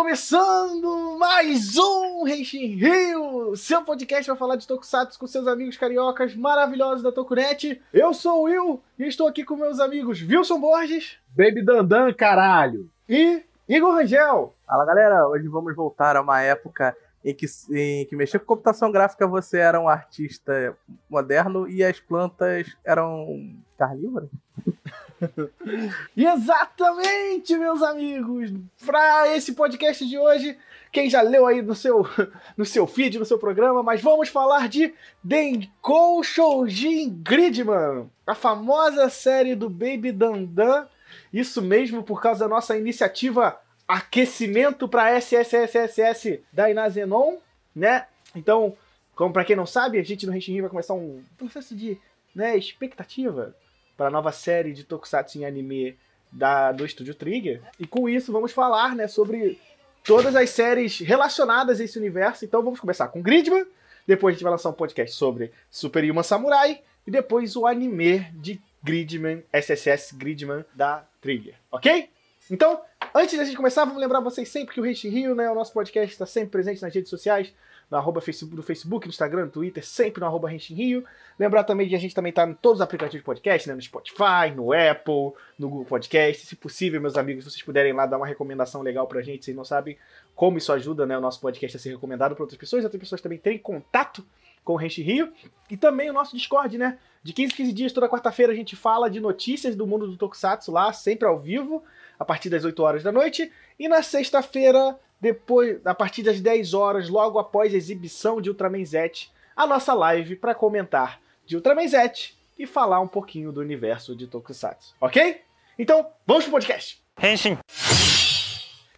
começando mais um Henshin Rio, seu podcast para falar de Tokusatsu com seus amigos cariocas maravilhosos da Tokunet. Eu sou o Will e estou aqui com meus amigos Wilson Borges, Baby Dandan, caralho! E Igor Rangel. Fala galera, hoje vamos voltar a uma época em que, em que mexer com computação gráfica você era um artista moderno e as plantas eram carnívoras. Exatamente, meus amigos! Para esse podcast de hoje, quem já leu aí no seu, no seu feed, no seu programa, mas vamos falar de Denkou Shoujin Gridman, a famosa série do Baby Dandan. Isso mesmo por causa da nossa iniciativa aquecimento para SSSSS da Inazenon, né? Então, como para quem não sabe, a gente no Henshin vai começar um processo de né, expectativa para a nova série de Tokusatsu em anime da, do Estúdio Trigger. E com isso vamos falar né, sobre todas as séries relacionadas a esse universo. Então vamos começar com Gridman, depois a gente vai lançar um podcast sobre Super Human Samurai e depois o anime de Gridman, SSS Gridman da Trigger, ok? Então, antes da gente começar, vamos lembrar vocês sempre que o Rich Rio, né, o nosso podcast está sempre presente nas redes sociais, no arroba Facebook, no Facebook, no Instagram, no Twitter, sempre no arroba Rio. Lembrar também que a gente também está em todos os aplicativos de podcast, né, no Spotify, no Apple, no Google Podcast. Se possível, meus amigos, se vocês puderem lá dar uma recomendação legal pra gente, vocês não sabem como isso ajuda né, o nosso podcast a ser recomendado para outras pessoas, outras pessoas também terem contato com o Rente Rio. E também o nosso Discord, né? De 15 em 15 dias, toda quarta-feira, a gente fala de notícias do mundo do Tokusatsu lá, sempre ao vivo a partir das 8 horas da noite. E na sexta-feira, depois, a partir das 10 horas, logo após a exibição de Ultraman Z, a nossa live para comentar de Ultraman Z e falar um pouquinho do universo de Tokusatsu, ok? Então, vamos pro podcast! Henshin!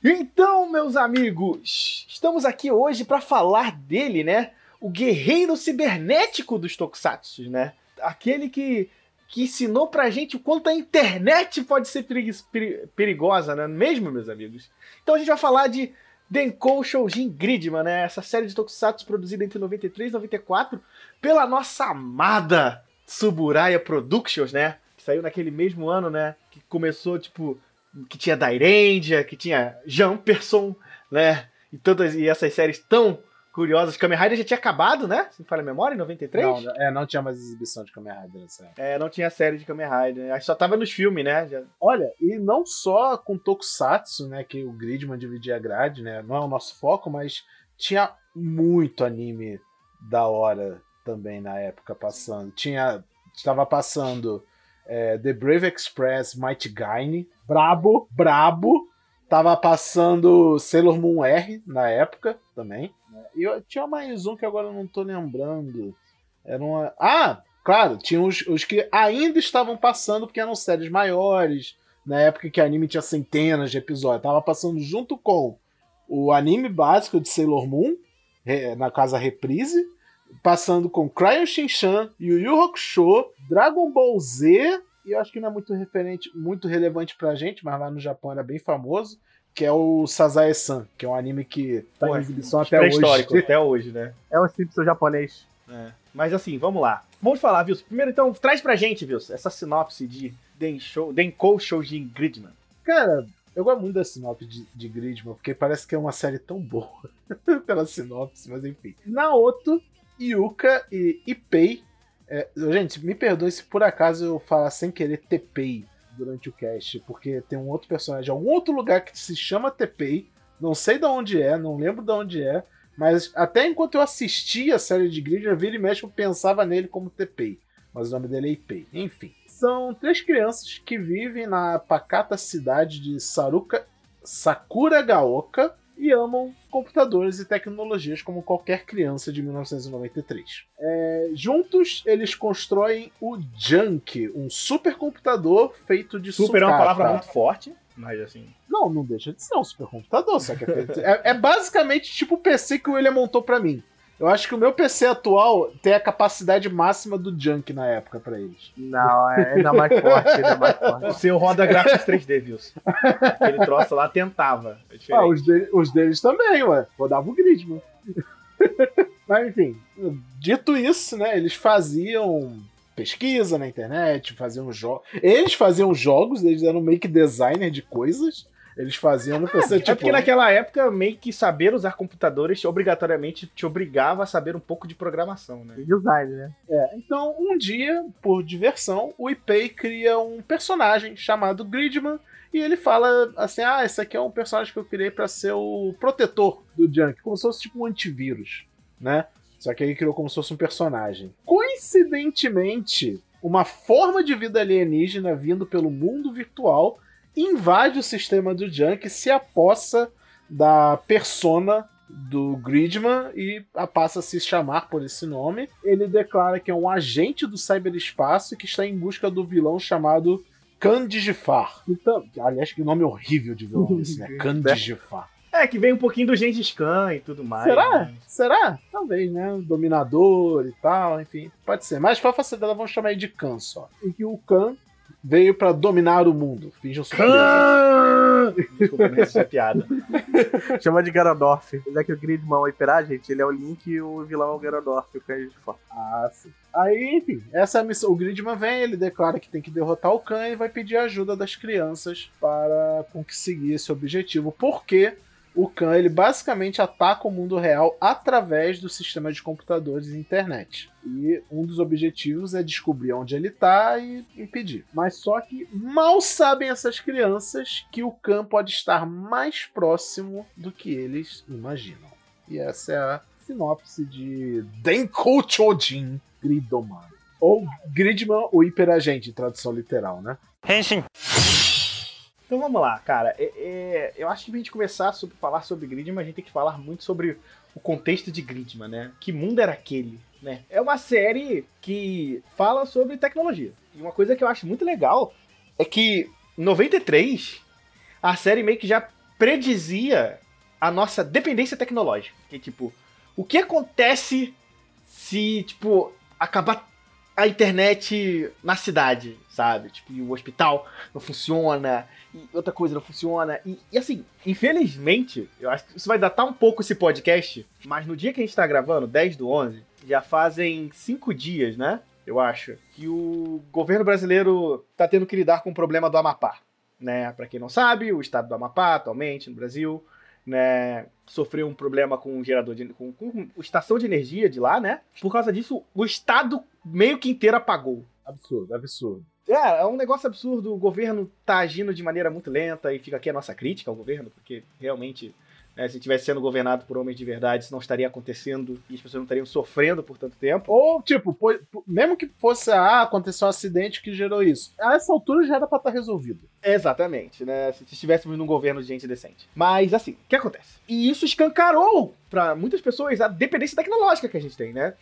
Então, meus amigos, estamos aqui hoje para falar dele, né? O guerreiro cibernético dos Tokusatsu, né? Aquele que que ensinou pra gente o quanto a internet pode ser perigosa, né? Mesmo, meus amigos. Então a gente vai falar de Denkou Shoujin Gridman, né? Essa série de tokusatsu produzida entre 93 e 94 pela nossa amada Tsuburaya Productions, né? Que saiu naquele mesmo ano, né? Que começou, tipo, que tinha Dairendia, que tinha Jumperson, né? E todas e essas séries tão curiosas. Kamen Rider já tinha acabado, né? Se não falha a memória, em 93? Não, é, não tinha mais exibição de Kamen Rider nessa época. É, não tinha série de Kamen Rider. Que só tava nos filmes, né? Já... Olha, e não só com Tokusatsu, né? Que o Gridman dividia a grade, né? Não é o nosso foco, mas tinha muito anime da hora também na época passando. Tinha. Estava passando é, The Brave Express Might Gaine. Brabo, brabo. Tava passando Sailor Moon R na época também. E eu, tinha mais um que agora não tô lembrando. Era uma. Ah! Claro, tinha os, os que ainda estavam passando, porque eram séries maiores. Na época que o anime tinha centenas de episódios. Tava passando junto com o anime básico de Sailor Moon, na casa Reprise, passando com Cryon Shinchan, Yu Yu Hakusho, Dragon Ball Z, e eu acho que não é muito referente, muito relevante pra gente, mas lá no Japão era bem famoso, que é o Sazae-san, que é um anime que tá Pô, em exibição até hoje. histórico até hoje, né? É um Simpson japonês. É. Mas assim, vamos lá. Vamos falar, Wilson. Primeiro, então, traz pra gente, Wilson, essa sinopse de Denkou, Denkou Shoujin Gridman. Cara, eu gosto muito da sinopse de, de Gridman, porque parece que é uma série tão boa pela sinopse, mas enfim. Naoto, Yuka e Ipei. É, gente, me perdoe se por acaso eu falar sem querer Tepei durante o cast, porque tem um outro personagem, algum outro lugar que se chama Tepei, não sei de onde é, não lembro de onde é, mas até enquanto eu assistia a série de Gridman, vira e mexe eu pensava nele como Tepei, mas o nome dele é Ipei. Enfim, são três crianças que vivem na pacata cidade de Saruka, Sakuragaoka e amam computadores e tecnologias como qualquer criança de 1993. É, juntos, eles constroem o Junk, um supercomputador feito de Super é uma sucata. palavra muito forte, mas assim. Não, não deixa de ser um supercomputador, só que é, é, é basicamente tipo o PC que o William montou pra mim. Eu acho que o meu PC atual tem a capacidade máxima do Junk na época pra eles. Não, é ainda mais forte, ainda mais O forte. seu roda gráficos 3D, Wilson. Aquele troço lá tentava. É. Ah, os, de- os deles também, ué. Rodava o Gridman. Mas enfim, dito isso, né, eles faziam pesquisa na internet, faziam jogos. Eles faziam jogos, eles eram meio que designer de coisas. Eles faziam no PC, É, tipo... porque naquela época, meio que saber usar computadores obrigatoriamente te obrigava a saber um pouco de programação, né? E design, né? É, então, um dia, por diversão, o Ipei cria um personagem chamado Gridman e ele fala assim: Ah, esse aqui é um personagem que eu criei pra ser o protetor do Junk, como se fosse tipo um antivírus, né? Só que ele criou como se fosse um personagem. Coincidentemente, uma forma de vida alienígena vindo pelo mundo virtual invade o sistema do Junk, se apossa da persona do Gridman e a passa a se chamar por esse nome. Ele declara que é um agente do cyberespaço que está em busca do vilão chamado Khan Digifar. Então, aliás, que nome horrível de vilão esse, né? Khan Digifar. É, que vem um pouquinho do Gengis Khan e tudo mais. Será? né? Será? Talvez, né? Dominador e tal, enfim. Pode ser. Mas pra facilidade, vamos chamar ele de Khan só. E que o Khan veio pra dominar o mundo. Finjam surpresa. Khan! Desculpa, não essa piada. Chama de Ganondorf. Já que o Gridman é o hiperagente, ele é o Link e o vilão é o Ganondorf, o Cães de Foco. Ah, sim. Aí, enfim, essa é a missão. O Gridman vem, ele declara que tem que derrotar o Khan e vai pedir ajuda das crianças para conseguir esse objetivo. Porque o Khan, ele basicamente ataca o mundo real através do sistema de computadores e internet. E um dos objetivos é descobrir onde ele tá e impedir. Mas só que mal sabem essas crianças que o Khan pode estar mais próximo do que eles imaginam. E essa é a sinopse de Denkou Chojin Gridoman. Ou Gridman, o hiperagente, tradução literal, né? Então vamos lá, cara. É- é, eu acho que pra gente começar a falar sobre Gridman, a gente tem que falar muito sobre o contexto de Gridman, né? Que mundo era aquele, né? É uma série que fala sobre tecnologia. E uma coisa que eu acho muito legal é que em 93 a série meio que já predizia a nossa dependência tecnológica. Que tipo, o que acontece se, tipo, acabar a internet na cidade, sabe? Tipo, o hospital não funciona, e outra coisa não funciona. E, e, assim, infelizmente, eu acho que isso vai datar um pouco esse podcast, mas no dia que a gente tá gravando, 10 do 11, já fazem cinco dias, né? Eu acho, que o governo brasileiro tá tendo que lidar com o problema do Amapá. Né? Pra quem não sabe, o estado do Amapá, atualmente, no Brasil, né, sofreu um problema com o gerador de com, com estação de energia de lá, né? Por causa disso, o estado meio que inteiro apagou. Absurdo, absurdo. É, é um negócio absurdo. O governo tá agindo de maneira muito lenta e fica aqui a nossa crítica ao governo, porque realmente, né, se tivesse sendo governado por homens de verdade, isso não estaria acontecendo e as pessoas não estariam sofrendo por tanto tempo. Ou, tipo, pô- mesmo que fosse, ah, aconteceu um acidente que gerou isso. A essa altura já era pra estar resolvido. Exatamente, né? Se estivéssemos num governo de gente decente. Mas, assim, o que acontece? E isso escancarou pra muitas pessoas a dependência tecnológica que a gente tem, né?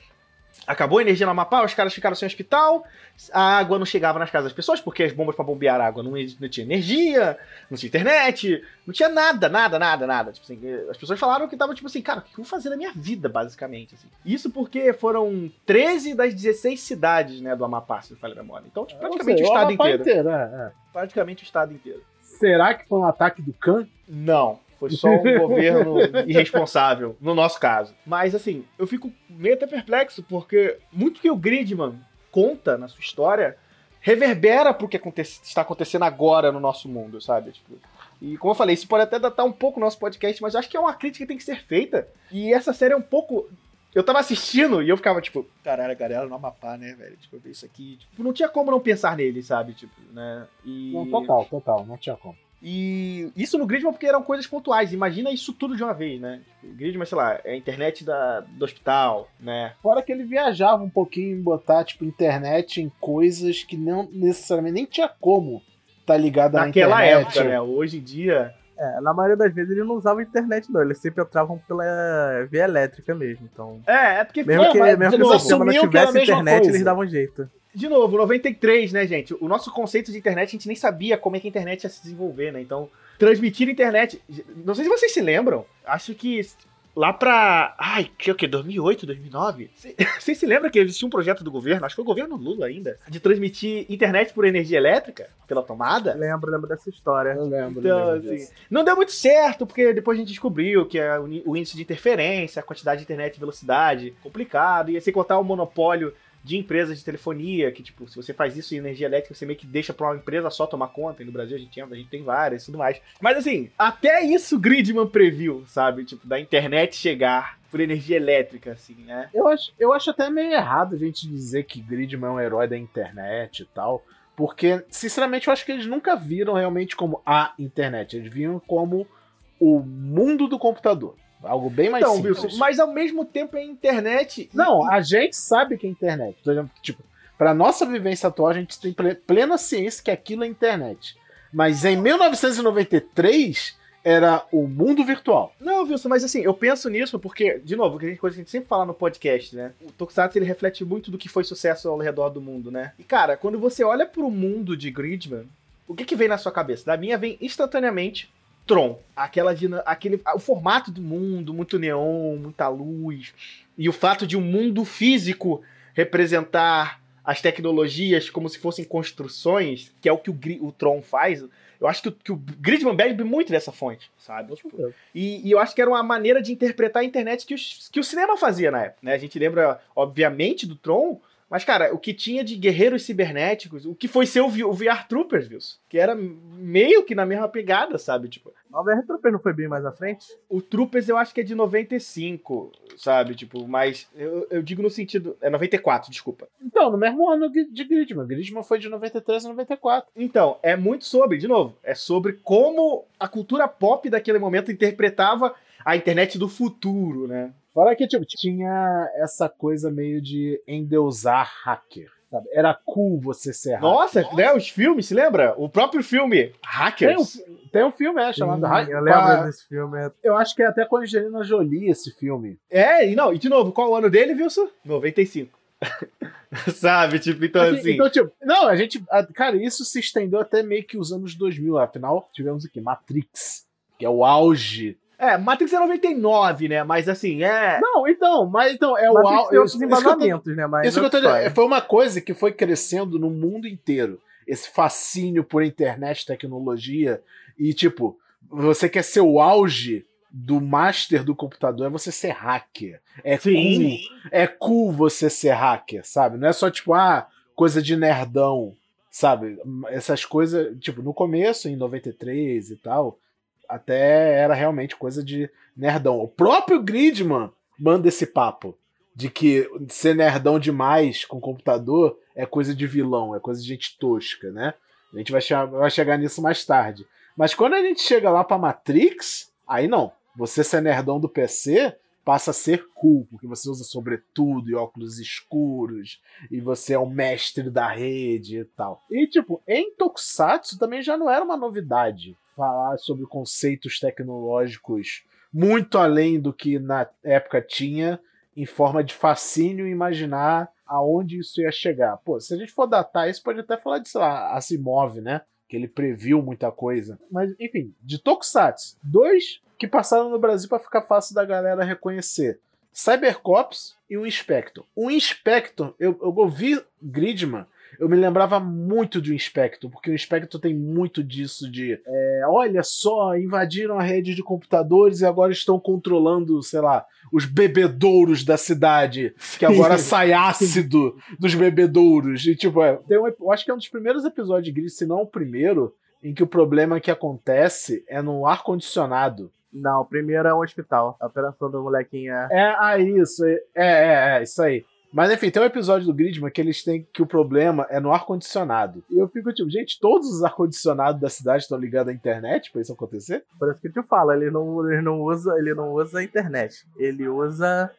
Acabou a energia no Amapá, os caras ficaram sem hospital, a água não chegava nas casas das pessoas, porque as bombas pra bombear água não, não tinha energia, não tinha internet, não tinha nada, nada, nada, nada. Tipo assim, as pessoas falaram que tava tipo assim, cara, o que eu vou fazer na minha vida, basicamente. assim. Isso porque foram 13 das 16 cidades, né, do Amapá, se não falha a memória. Então, tipo, praticamente Ou seja, o estado Amapá inteiro. é, é. Praticamente o estado inteiro. Será que foi um ataque do Khan? Não, foi só um governo irresponsável, no nosso caso. Mas assim, eu fico meio até perplexo, porque muito que o Gridman conta na sua história reverbera pro que aconte- está acontecendo agora no nosso mundo, sabe? Tipo, e como eu falei, isso pode até datar um pouco o nosso podcast, mas acho que é uma crítica que tem que ser feita. E essa série é um pouco. Eu tava assistindo e eu ficava tipo, caralho, a galera no Amapá, né, velho? Tipo, eu vi isso aqui. Tipo, não tinha como não pensar nele, sabe? Tipo, né? E... Não, total, total, não tinha como. E isso no Gridman porque eram coisas pontuais. Imagina isso tudo de uma vez, né? Tipo, Gridman, sei lá, é a internet da, do hospital, né? Fora que ele viajava um pouquinho em botar, tipo, internet em coisas que não necessariamente nem tinha como tá ligado à Naquela internet. época, né? Hoje em dia. É, na maioria das vezes ele não usava internet, não. Eles sempre entravam pela via elétrica mesmo. Então, É, é porque. mesmo É, que, mesmo que o sistema não tivesse internet, coisa. eles davam jeito. De novo, 93, né, gente? O nosso conceito de internet, a gente nem sabia como é que a internet ia se desenvolver, né? Então, transmitir internet. Não sei se vocês se lembram. Acho que lá pra. Ai, que é o quê? 2008, 2009? Cê- Vocês se lembram que existia um projeto do governo, acho que foi o governo Lula ainda, de transmitir internet por energia elétrica, pela tomada? Lembro, lembro dessa história. Eu lembro. Então, lembro assim, disso. não deu muito certo, porque depois a gente descobriu que é o índice de interferência, a quantidade de internet e velocidade, complicado, e sem contar o monopólio de empresas de telefonia, que, tipo, se você faz isso em energia elétrica, você meio que deixa pra uma empresa só tomar conta. E no Brasil a gente, a gente tem várias e tudo mais. Mas assim, até isso Gridman previu, sabe? Tipo, da internet chegar por energia elétrica, assim, né? Eu acho, eu acho até meio errado a gente dizer que Gridman é um herói da internet e tal. Porque, sinceramente, eu acho que eles nunca viram realmente como a internet. Eles viram como o mundo do computador. Algo bem mais então, simples. Wilson, mas ao mesmo tempo é internet. Não, a gente sabe que é internet. Por exemplo, tipo, pra nossa vivência atual, a gente tem plena ciência que aquilo é internet. Mas em 1993 era o mundo virtual. Não, Wilson, mas assim, eu penso nisso porque, de novo, que coisa que a gente sempre fala no podcast, né? O Tokusatsu ele reflete muito do que foi sucesso ao redor do mundo, né? E cara, quando você olha pro mundo de Gridman, o que que vem na sua cabeça? Da minha vem instantaneamente Tron. Aquela, aquele, o formato do mundo, muito neon, muita luz. E o fato de um mundo físico representar as tecnologias como se fossem construções, que é o que o, o Tron faz. Eu acho que, que o Gridman bebe muito dessa fonte, sabe? Tipo, e, e, eu acho que era uma maneira de interpretar a internet que, os, que o cinema fazia na época. Né? A gente lembra, obviamente, do Tron, mas, cara, o que tinha de guerreiros cibernéticos, o que foi ser o, o VR Troopers, viu? Que era meio que na mesma pegada, sabe? Tipo. O VR Troopers não foi bem mais à frente? O Troopers eu acho que é de 95, sabe? Tipo, mas eu, eu digo no sentido. É 94, desculpa. Então, no mesmo ano de Gridman. Gridman foi de 93 a 94. Então, é muito sobre, de novo, é sobre como a cultura pop daquele momento interpretava a internet do futuro, né? Fora que, tipo, tinha essa coisa meio de endeusar hacker. Sabe? Era cool você ser hacker. Nossa, Nossa, né? Os filmes, se lembra? O próprio filme, Hackers. Tem um, tem um filme, é, chamado Hackers. Eu lembro desse filme. Eu acho que é até com a Angelina Jolie esse filme. É, e não, e de novo, qual o ano dele, Wilson? 95. Sabe, tipo, então assim, assim. Então, tipo, não, a gente. Cara, isso se estendeu até meio que os anos 2000. Afinal, tivemos aqui Matrix, que é o auge é, Matrix é 99, né? Mas assim, é. Não, então, mas então, é Matrix o auge. outros embasamentos, né? Mas isso que eu tô dizendo, foi uma coisa que foi crescendo no mundo inteiro. Esse fascínio por internet, tecnologia. E, tipo, você quer ser o auge do master do computador é você ser hacker. É Sim. cool. É cool você ser hacker, sabe? Não é só tipo, ah, coisa de nerdão, sabe? Essas coisas, tipo, no começo, em 93 e tal, até era realmente coisa de nerdão. O próprio Gridman manda esse papo de que ser nerdão demais com computador é coisa de vilão, é coisa de gente tosca, né? A gente vai, chegar, vai chegar nisso mais tarde. Mas quando a gente chega lá pra Matrix, aí não. Você ser nerdão do PC passa a ser cool, porque você usa sobretudo e óculos escuros, e você é o mestre da rede e tal. E, tipo, em Tokusatsu também já não era uma novidade falar sobre conceitos tecnológicos muito além do que na época tinha, em forma de fascínio imaginar aonde isso ia chegar. Pô, se a gente for datar isso, pode até falar de, sei lá, Asimov, né? Que ele previu muita coisa. Mas, enfim, de Tokusatsu, dois que passaram no Brasil para ficar fácil da galera reconhecer. Cybercops e o Inspector. O Inspector, eu, eu ouvi Gridman eu me lembrava muito de um Inspector, porque o Inspector tem muito disso de é, olha só, invadiram a rede de computadores e agora estão controlando, sei lá, os bebedouros da cidade, que agora sai ácido dos bebedouros. E tipo, é, tem um, eu acho que é um dos primeiros episódios de Gris, se não o primeiro, em que o problema que acontece é no ar-condicionado. Não, o primeiro é o hospital. A operação do molequinho é. É, ah, isso. É, é, é, isso aí. Mas enfim, tem um episódio do Gridman que eles têm que o problema é no ar-condicionado. E eu fico tipo, gente, todos os ar-condicionados da cidade estão ligados à internet pra isso acontecer? Isso que eu te falo, ele não, ele não usa, ele não usa a internet. Ele usa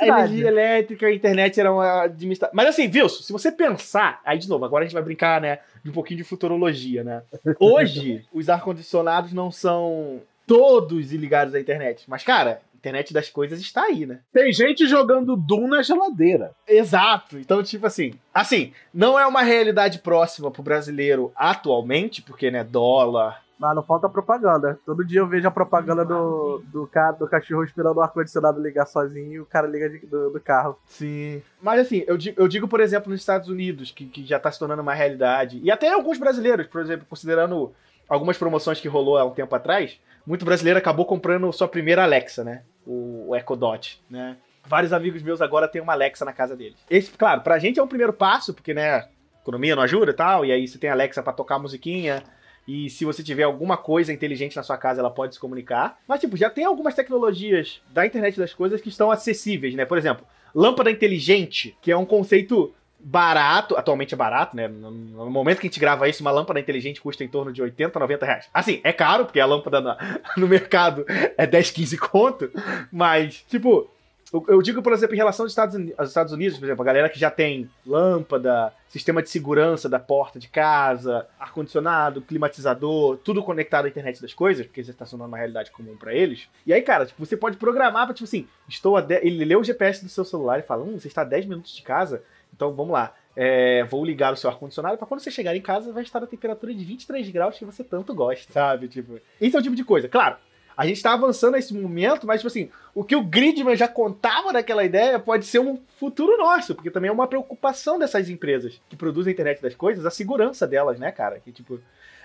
a energia elétrica, a internet era uma administração. Mas assim, Wilson, se você pensar, aí de novo, agora a gente vai brincar, né, de um pouquinho de futurologia, né? Hoje, os ar-condicionados não são todos ligados à internet. Mas, cara, internet das coisas está aí, né? Tem gente jogando Doom na geladeira. Exato. Então, tipo assim, assim, não é uma realidade próxima pro brasileiro atualmente, porque, né, dólar, mas não falta propaganda. Todo dia eu vejo a propaganda do, do, cara, do cachorro esperando o ar-condicionado ligar sozinho e o cara liga de, do, do, carro. Sim. Mas assim, eu digo, eu digo, por exemplo, nos Estados Unidos, que, que já tá se tornando uma realidade. E até alguns brasileiros, por exemplo, considerando algumas promoções que rolou há um tempo atrás, muito brasileiro acabou comprando sua primeira Alexa, né? O, o Echo Dot, né? Vários amigos meus agora têm uma Alexa na casa deles. Esse, claro, pra gente é um primeiro passo, porque, né, economia não ajuda e tal, e aí você tem a Alexa pra tocar musiquinha, e se você tiver alguma coisa inteligente na sua casa, ela pode se comunicar. Mas, tipo, já tem algumas tecnologias da internet das coisas que estão acessíveis, né? Por exemplo, lâmpada inteligente, que é um conceito barato, atualmente é barato, né? No momento que a gente grava isso, uma lâmpada inteligente custa em torno de 80, 90 reais. Assim, é caro, porque a lâmpada no, mercado é 10, 15 conto, mas, tipo, eu digo, por exemplo, em relação aos Estados, Unidos, aos Estados Unidos, por exemplo, a galera que já tem lâmpada, sistema de segurança da porta de casa, ar-condicionado, climatizador, tudo conectado à internet das coisas, porque isso está sendo uma realidade comum para eles. E aí, cara, tipo, você pode programar para, tipo assim, estou a ele lê o GPS do seu celular e fala, hum, você está a 10 minutos de casa, então vamos lá. É, vou ligar o seu ar-condicionado para quando você chegar em casa vai estar a temperatura de 23 graus que você tanto gosta, sabe? Tipo, esse é o tipo de coisa. Claro, a gente tá avançando nesse momento, mas, tipo assim, o que o Gridman já contava naquela ideia pode ser um futuro nosso, porque também é uma preocupação dessas empresas que produzem a internet das coisas, a segurança delas, né, cara? Que, tipo,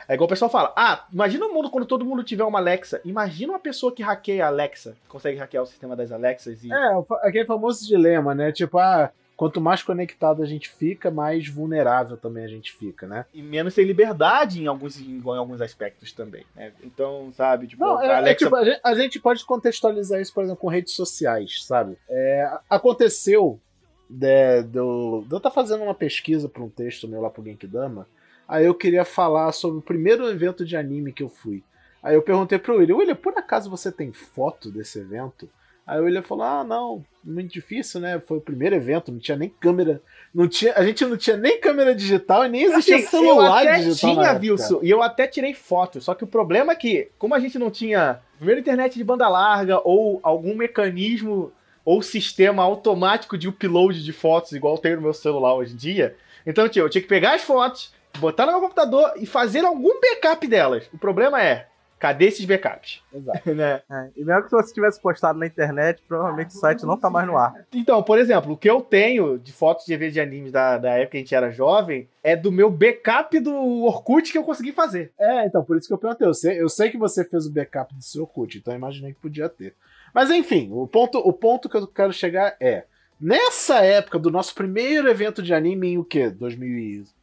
é igual o pessoal fala: ah, imagina o mundo quando todo mundo tiver uma Alexa. Imagina uma pessoa que hackeia a Alexa, consegue hackear o sistema das Alexas e. É, aquele famoso dilema, né? Tipo, ah quanto mais conectado a gente fica, mais vulnerável também a gente fica, né? E menos sem liberdade em alguns, em, alguns aspectos também, né? Então, sabe, tipo, Não, é, Alexa... é, tipo, a, gente, a, gente, pode contextualizar isso, por exemplo, com redes sociais, sabe? É, aconteceu de, de, eu, de eu estar fazendo uma pesquisa para um texto meu lá pro Genkidama, aí eu queria falar sobre o primeiro evento de anime que eu fui. Aí eu perguntei pro William, William, por acaso você tem foto desse evento? Aí o William falou: Ah, não, muito difícil, né? Foi o primeiro evento, não tinha nem câmera. Não tinha, a gente não tinha nem câmera digital e nem existia assim, celular eu até digital. Tinha, Wilson, e eu até tirei foto. Só que o problema é que, como a gente não tinha primeiro internet de banda larga ou algum mecanismo ou sistema automático de upload de fotos, igual tem no meu celular hoje em dia, então eu tinha que pegar as fotos, botar no meu computador e fazer algum backup delas. O problema é, Cadê esses backups? Exato. né? É, e mesmo que você tivesse postado na internet, provavelmente o site não tá mais no ar. Então, por exemplo, o que eu tenho de fotos de eventos de animes da, da época que a gente era jovem é do meu backup do Orkut que eu consegui fazer. É, então, por isso que eu perguntei. Eu sei, eu sei que você fez o backup do seu Orkut, então eu imaginei que podia ter. Mas enfim, o ponto, o ponto que eu quero chegar é. Nessa época do nosso primeiro evento de anime em o quê?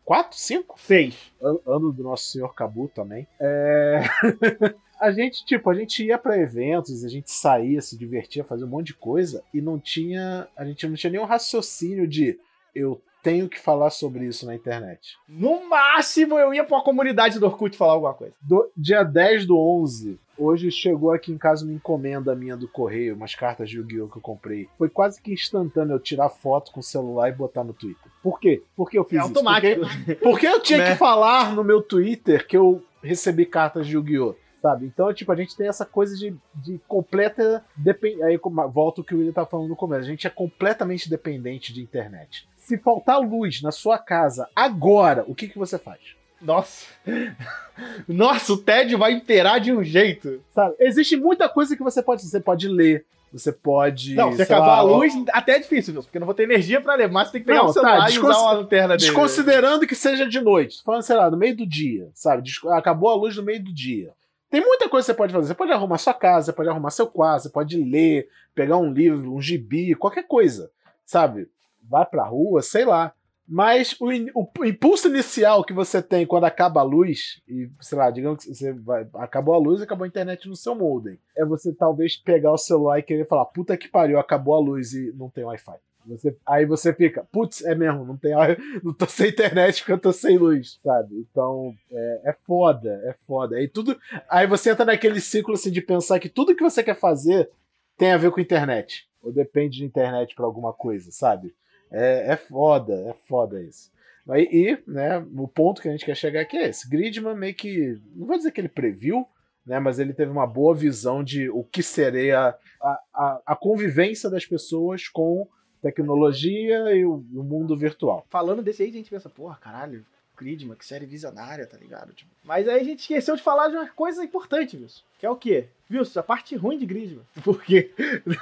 2004? 5? 6. Ano do nosso senhor Kabu também. É... a gente, tipo, a gente ia para eventos, a gente saía, se divertia, fazia um monte de coisa e não tinha, a gente não tinha nenhum raciocínio de eu tenho que falar sobre isso na internet. No máximo eu ia pra comunidade do Orkut falar alguma coisa. Do, dia 10 do 11, hoje chegou aqui em casa uma encomenda minha do correio, umas cartas de Yu-Gi-Oh! que eu comprei. Foi quase que instantâneo eu tirar foto com o celular e botar no Twitter. Por quê? Por que eu fiz é isso? automático. Porque, porque eu tinha né? que falar no meu Twitter que eu recebi cartas de Yu-Gi-Oh! sabe? Então, tipo, a gente tem essa coisa de, de completa dependência. Aí volta o que o William tá falando no começo. A gente é completamente dependente de internet. Se faltar luz na sua casa agora, o que, que você faz? Nossa. Nossa, o TED vai imperar de um jeito. Sabe? Existe muita coisa que você pode. Você pode ler. Você pode. Não, se acabar lá, a luz, até é difícil, viu? Porque não vou ter energia pra ler, mas você tem que pegar não, o celular tá, e usar uma lanterna dele. Desconsiderando que seja de noite. Falando, sei lá, no meio do dia, sabe? Acabou a luz no meio do dia. Tem muita coisa que você pode fazer. Você pode arrumar sua casa, você pode arrumar seu quarto, você pode ler, pegar um livro, um gibi, qualquer coisa, sabe? Vai pra rua, sei lá. Mas o, o, impulso inicial que você tem quando acaba a luz, e sei lá, digamos que você vai, acabou a luz acabou a internet no seu modem, é você talvez pegar o celular e querer falar: puta que pariu, acabou a luz e não tem Wi-Fi. Você, aí você fica, putz, é mesmo, não tem não tô sem internet porque eu tô sem luz, sabe? Então, é, é foda, é foda. Aí tudo, aí você entra naquele ciclo assim de pensar que tudo que você quer fazer tem a ver com internet, ou depende de internet para alguma coisa, sabe? É, é foda, é foda isso. E, né, o ponto que a gente quer chegar aqui é esse. Gridman meio que, não vou dizer que ele previu, né, mas ele teve uma boa visão de o que seria a, a, a convivência das pessoas com tecnologia e o, o mundo virtual. Falando desse aí, a gente pensa, porra, caralho, Gridman, que série visionária, tá ligado? Tipo, mas aí a gente esqueceu de falar de uma coisa importante, Wilson. Que é o quê? Wilson, a parte ruim de Gridman. Porque,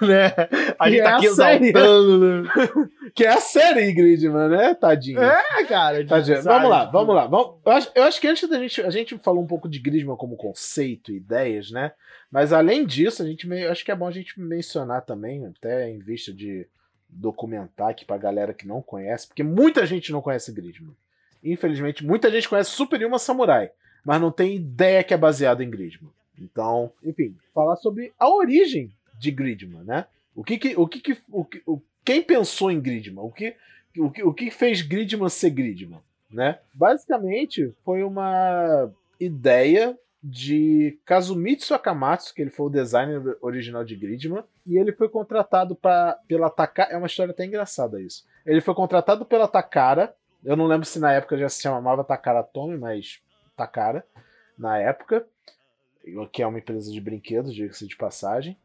né? A gente Que tá é aqui exaltando, né? que é a série Gridman, né? Tadinho. É, cara. Tadinho. Vamos lá, vamos lá. Vamos, eu, acho, eu acho que antes da gente. A gente falou um pouco de Gridman como conceito, ideias, né? Mas além disso, a gente meio, acho que é bom a gente mencionar também, até em vista de documentar aqui pra galera que não conhece, porque muita gente não conhece Gridman. Infelizmente, muita gente conhece Super Yuma Samurai, mas não tem ideia que é baseado em Gridman. Então, enfim, falar sobre a origem de Gridman, né? O que que, o que, que, o que o, quem pensou em Gridman? O que, o que, o que fez Gridman ser Gridman, né? Basicamente, foi uma ideia de Kazumitsu Akamatsu, que ele foi o designer original de Gridman, e ele foi contratado pra, pela Takara. É uma história até engraçada isso. Ele foi contratado pela Takara. Eu não lembro se na época já se chamava Takara Tomy, mas Takara, na época, que é uma empresa de brinquedos, diga-se de passagem,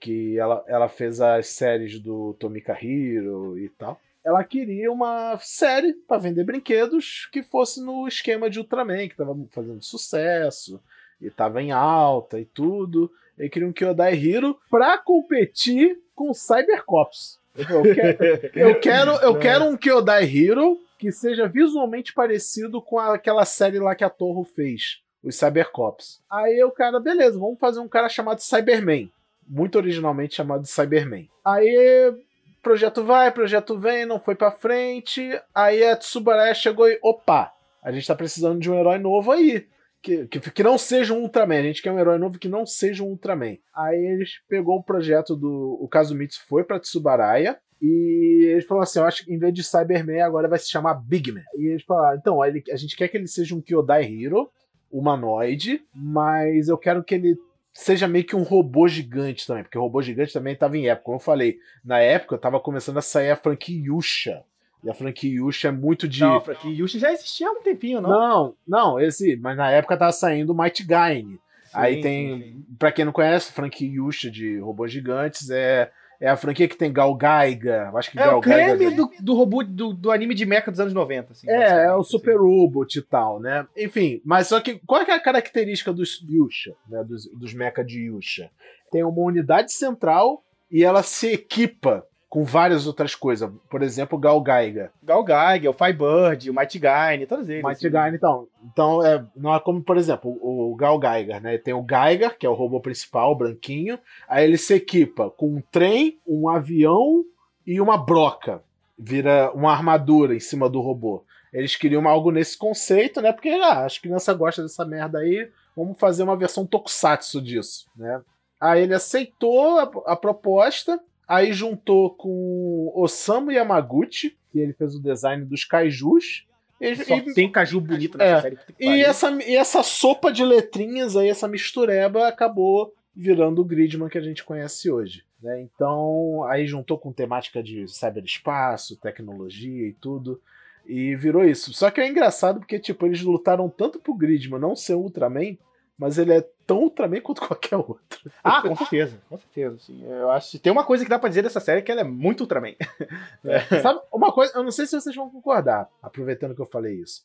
que ela, ela fez as séries do Tomika Hero e tal. Ela queria uma série para vender brinquedos que fosse no esquema de Ultraman, que estava fazendo sucesso e estava em alta e tudo. E queria um Kyodai Hero para competir com o Cybercops. Eu quero, eu quero, eu quero um Kyodai Hero que seja visualmente parecido com aquela série lá que a Torro fez, os Cybercops. Aí o cara, beleza, vamos fazer um cara chamado Cyberman. Muito originalmente chamado de Cyberman. Aí projeto vai, projeto vem, não foi pra frente. Aí a Tsubaraya chegou e, opa, a gente tá precisando de um herói novo aí. Que, que, que não seja um Ultraman. A gente quer um herói novo que não seja um Ultraman. Aí eles pegou o projeto do. O Kazumitsu foi pra Tsubaraya. E eles falaram assim: eu acho que em vez de Cyberman agora vai se chamar Big Man. E eles falaram: então, ele, a gente quer que ele seja um Kyodai Hero, humanoide, mas eu quero que ele seja meio que um robô gigante também, porque o robô gigante também estava em época. Como eu falei, na época estava começando a sair a franquia Yusha. E a franquia Yusha é muito de. Não, que Yusha já existia há um tempinho, não? Não, não, esse, mas na época tava saindo o Might Gaine. Aí tem, pra quem não conhece, franquia Yusha de robôs gigantes é é a franquia que tem Gal Gaiga, acho que É Gal o creme Gaiga- do, do robô do, do anime de mecha dos anos 90. Assim, É, é o basicamente, Super Robot e tal, né? Enfim, mas só que qual é, é a característica dos Yusha, né? Dos, dos mecha de Yusha? Tem uma unidade central e ela se equipa com várias outras coisas. Por exemplo, o Gal Gaiga. Gal Gaiga, o Firebird, o Might Gaine, todos eles. Mighty assim. Gaine, então. Então, é, não é como, por exemplo, o, o Gal Geiger, né? Tem o Geiger, que é o robô principal, o branquinho. Aí ele se equipa com um trem, um avião e uma broca. Vira uma armadura em cima do robô. Eles queriam algo nesse conceito, né? Porque ah, as crianças gostam dessa merda aí. Vamos fazer uma versão tokusatsu disso, né? Aí ele aceitou a, a proposta. Aí juntou com Osamu Yamaguchi, que ele fez o design dos kaijus. E, Só e- tem caju bonito nessa É. série. e essa, e essa sopa de letrinhas aí, essa mistureba, acabou virando o Gridman que a gente conhece hoje. Né? Então, aí juntou com temática de cyberespaço, tecnologia e tudo. E virou isso. Só que é engraçado porque, tipo, eles lutaram tanto pro Gridman não ser Ultraman, mas ele é tão Ultraman quanto qualquer outro. Ah, com certeza, com certeza. Sim. Eu acho que tem uma coisa que dá pra dizer dessa série que ela é muito Ultraman. Sabe, uma coisa, eu não sei se vocês vão concordar, aproveitando que eu falei isso.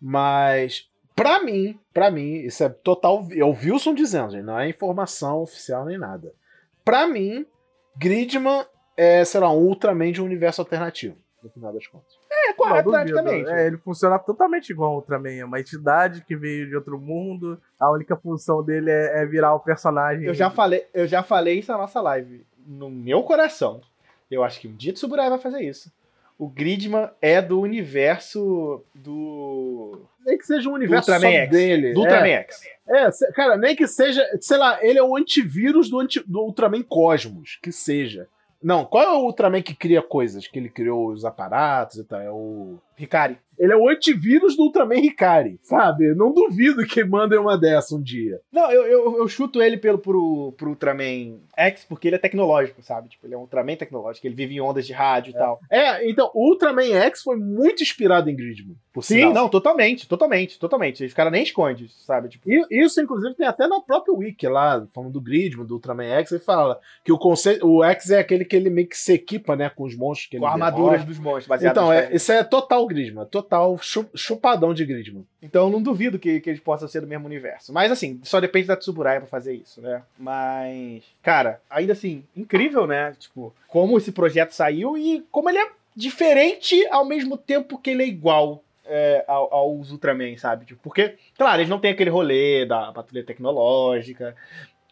Mas, pra mim, pra mim, isso é total. É o Wilson dizendo, gente, não é informação oficial nem nada. Pra mim, Gridman é, sei lá, um Ultraman de um universo alternativo, no final das contas. É, Não, duvido. praticamente. É, ele funciona totalmente igual ao Ultraman. É uma entidade que veio de outro mundo. A única função dele é, é virar o personagem. Eu já falei, eu já falei isso na nossa live. No meu coração, eu acho que um dia Tsuburaya vai fazer isso. O Gridman é do universo do. Nem que seja um universo Ultraman só X. dele. Do é, Ultraman X. É, cara, nem que seja, sei lá, ele é o antivírus do, anti- do Ultraman Cosmos, que seja. Não, qual é o Ultraman que cria coisas? Que ele criou os aparatos e tal? É o. Ricari. Ele é o antivírus do Ultraman Hikari, sabe? Não duvido que mandem uma dessa um dia. Não, eu, eu, eu chuto ele pelo, pro, pro Ultraman X porque ele é tecnológico, sabe? Tipo, ele é um Ultraman tecnológico, ele vive em ondas de rádio e tal. É, então, o Ultraman X foi muito inspirado em Gridman. Sim, sinal. não, totalmente, totalmente, totalmente. Os caras nem escondem, sabe? Tipo, E isso, inclusive, tem até no próprio Wiki lá, falando do Gridman, do Ultraman X, ele fala que o conceito. O X é aquele que ele meio que se equipa, né, com os monstros que com ele armaduras derrota. dos monstros, baseados Então, é, isso é total Gridman. Total chupadão de Gridman. Então não duvido que, que eles possam ser do mesmo universo. Mas assim, só depende da Tsuburaya pra fazer isso, né? Mas, cara, ainda assim, incrível, né? Tipo, como esse projeto saiu e como ele é diferente ao mesmo tempo que ele é igual é, aos Ultraman, sabe? Tipo, porque, claro, eles não têm aquele rolê da patrulha tecnológica,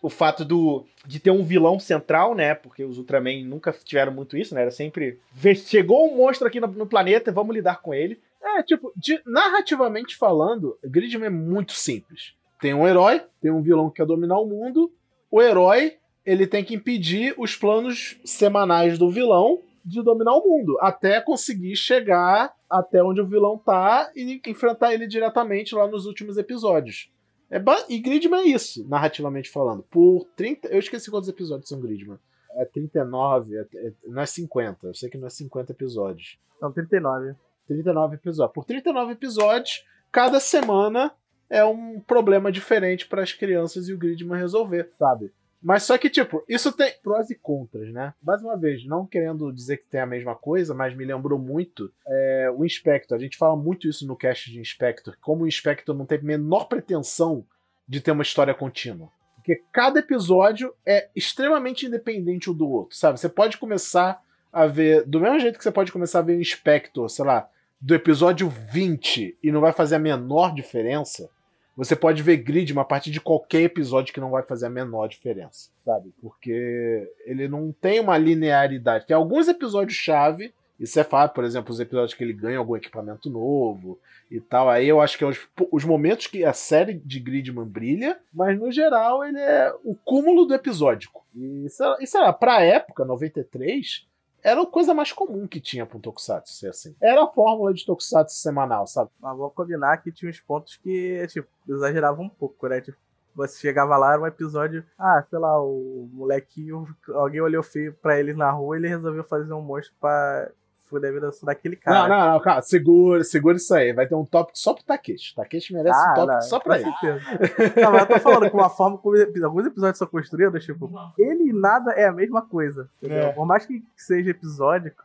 o fato do, de ter um vilão central, né? Porque os Ultraman nunca tiveram muito isso, né? Era sempre. Chegou um monstro aqui no, no planeta, vamos lidar com ele. É, tipo, de, narrativamente falando, Gridman é muito simples. Tem um herói, tem um vilão que quer dominar o mundo. O herói, ele tem que impedir os planos semanais do vilão de dominar o mundo, até conseguir chegar até onde o vilão tá e enfrentar ele diretamente lá nos últimos episódios. É e Gridman é isso, narrativamente falando. Por 30. Eu esqueci quantos episódios são Gridman. É 39, é, é, não é 50. Eu sei que não é 50 episódios. São 39. 39 episódios. Por 39 episódios, cada semana é um problema diferente para as crianças e o Gridman resolver, sabe? Mas só que, tipo, isso tem prós e contras, né? Mais uma vez, não querendo dizer que tem a mesma coisa, mas me lembrou muito é, o Inspector. A gente fala muito isso no cast de Inspector, como o Inspector não tem a menor pretensão de ter uma história contínua. Porque cada episódio é extremamente independente um do outro, sabe? Você pode começar a ver, do mesmo jeito que você pode começar a ver o Inspector, sei lá, do episódio 20 e não vai fazer a menor diferença você pode ver Gridman a partir de qualquer episódio que não vai fazer a menor diferença, sabe? Porque ele não tem uma linearidade. Tem alguns episódios-chave, isso é fato, por exemplo, os episódios que ele ganha algum equipamento novo e tal. Aí eu acho que é os, os momentos que a série de Gridman brilha, mas no geral ele é o cúmulo do episódico. E, sei lá, pra época, 93, era a coisa mais comum que tinha um Tokusatsu ser assim. Era a fórmula de Tokusatsu semanal, sabe? Mas vou combinar que tinha uns pontos que, tipo, exageravam um pouco, né? Tipo, você chegava lá, era um episódio, ah, sei lá, o molequinho, alguém olhou feio pra ele na rua e ele resolveu fazer um monstro pra fuder a vida daquele cara. Não, não, não, cara, segura, segura isso aí. Vai ter um tópico só pro Takeshi. Takeshi merece ah, um tópico não, só pra ele. não, mas eu tô falando com uma forma como alguns episódios são construídos, tipo, ele e nada é a mesma coisa. É. Por mais que seja episódico,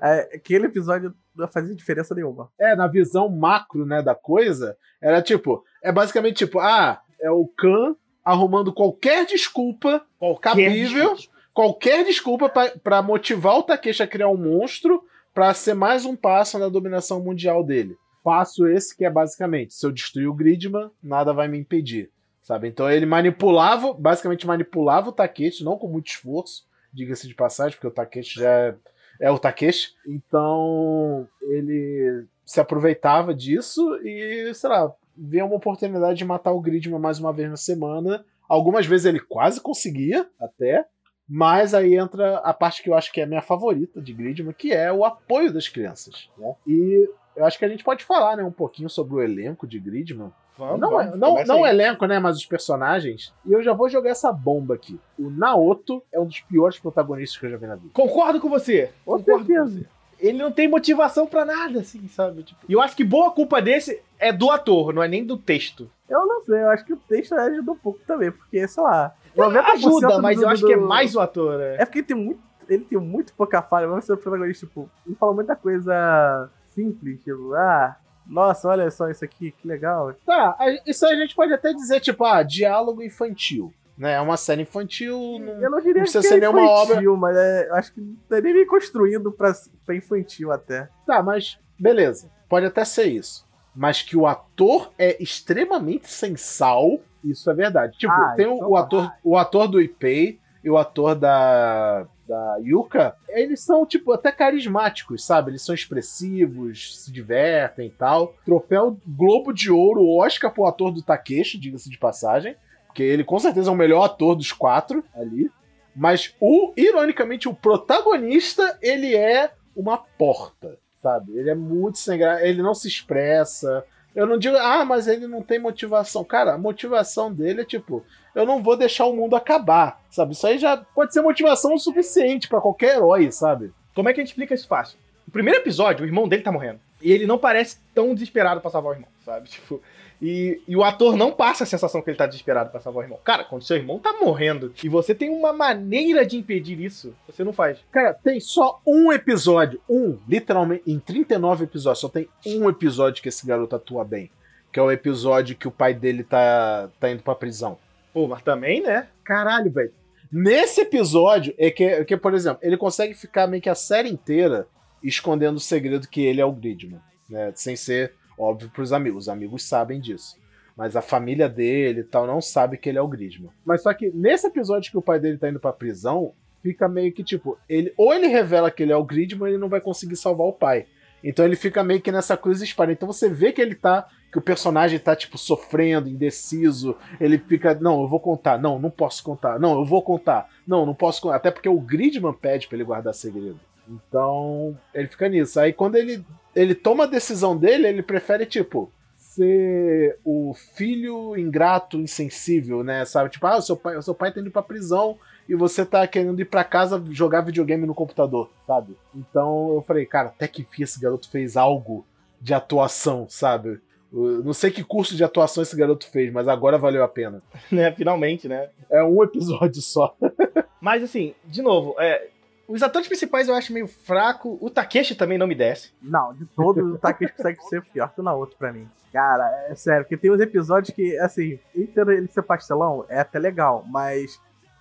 é, aquele episódio não fazia diferença nenhuma. É, na visão macro, né, da coisa, era tipo, é basicamente tipo, ah, é o Khan arrumando qualquer desculpa qualquer cabível, desculpa. qualquer desculpa para motivar o Takeshi a criar um monstro para ser mais um passo na dominação mundial dele. Passo esse que é basicamente, se eu destruir o Gridman, nada vai me impedir, sabe? Então ele manipulava, basicamente manipulava o Takeshi, não com muito esforço, diga-se de passagem, porque o Takeshi já é, é o Takeshi. Então ele se aproveitava disso e, sei lá, via uma oportunidade de matar o Gridman mais uma vez na semana. Algumas vezes ele quase conseguia, até, mas aí entra a parte que eu acho que é a minha favorita de Gridman, que é o apoio das crianças. Né? E eu acho que a gente pode falar né, um pouquinho sobre o elenco de Gridman. Vamos, não, vamos, não, não o elenco, né? Mas os personagens. E eu já vou jogar essa bomba aqui. O Naoto é um dos piores protagonistas que eu já vi na vida. Concordo com você. Concordo com você. Ele não tem motivação para nada, assim, sabe? Tipo, e eu acho que boa culpa desse é do ator, não é nem do texto. Eu não sei, eu acho que o texto ajuda um pouco também, porque, sei lá, ajuda, mas do, eu acho do, que é mais o ator, né? É porque ele tem muito, ele tem muito pouca falha, mas ser o protagonista, tipo, ele fala muita coisa simples, tipo, ah, nossa, olha só isso aqui, que legal. Tá, isso a gente pode até dizer, tipo, ah, diálogo infantil. Né? É uma série infantil. Não, eu não diria não precisa que ser é nenhuma infantil, obra. Mas é, acho que não é nem bem construído pra, pra infantil até. Tá, mas beleza. Pode até ser isso. Mas que o ator é extremamente sensal isso é verdade. Tipo, ah, tem então o, ator, o ator do Ipei e o ator da, da Yuka, eles são, tipo, até carismáticos, sabe? Eles são expressivos, se divertem e tal. Troféu Globo de Ouro, Oscar pro ator do Takeshi, diga-se de passagem. Porque ele com certeza é o melhor ator dos quatro ali. Mas o, ironicamente, o protagonista, ele é uma porta, sabe? Ele é muito sem graça, ele não se expressa, eu não digo, ah, mas ele não tem motivação. Cara, a motivação dele é tipo, eu não vou deixar o mundo acabar, sabe? Isso aí já pode ser motivação o suficiente para qualquer herói, sabe? Como é que a gente explica isso fácil? No primeiro episódio, o irmão dele tá morrendo. E ele não parece tão desesperado pra salvar o irmão. sabe? Tipo, e, e o ator não passa a sensação que ele tá desesperado pra salvar o irmão. Cara, quando seu irmão tá morrendo e você tem uma maneira de impedir isso, você não faz. Cara, tem só um episódio, um, literalmente, em 39 episódios, só tem um episódio que esse garoto atua bem. Que é o episódio que o pai dele tá, tá indo pra prisão. Pô, mas também, né? Caralho, velho. Nesse episódio, é que, é que, por exemplo, ele consegue ficar meio que a série inteira escondendo o segredo que ele é o Gridman, né? Sem ser óbvio pros amigos. Os amigos sabem disso. Mas a família dele e tal não sabe que ele é o Gridman. Mas só que nesse episódio que o pai dele tá indo pra prisão, fica meio que tipo, ele ou ele revela que ele é o Gridman, ele não vai conseguir salvar o pai. Então ele fica meio que nessa cruz espada. Então você vê que ele tá que o personagem tá, tipo, sofrendo, indeciso. Ele fica, não, eu vou contar, não, não posso contar, não, eu vou contar, não, não posso contar. Até porque o Gridman pede para ele guardar segredo. Então, ele fica nisso. Aí quando ele, ele toma a decisão dele, ele prefere, tipo, ser o filho ingrato, insensível, né? Sabe? Tipo, ah, o seu pai, o seu pai tá indo pra prisão e você tá querendo ir para casa jogar videogame no computador, sabe? Então eu falei, cara, até que enfim esse garoto fez algo de atuação, sabe? Não sei que curso de atuação esse garoto fez, mas agora valeu a pena. né, finalmente, né? É um episódio só. mas assim, de novo, é, os atores principais eu acho meio fraco. O Takeshi também não me desce. Não, de todos, o Takeshi consegue ser pior que o Naoto pra mim. Cara, é sério, porque tem uns episódios que, assim, ele ser pastelão, é até legal, mas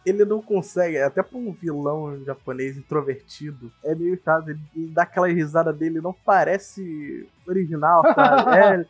ele não consegue, até pra um vilão japonês introvertido, é meio chato. Ele, ele dá aquela risada dele, não parece original, sabe? é,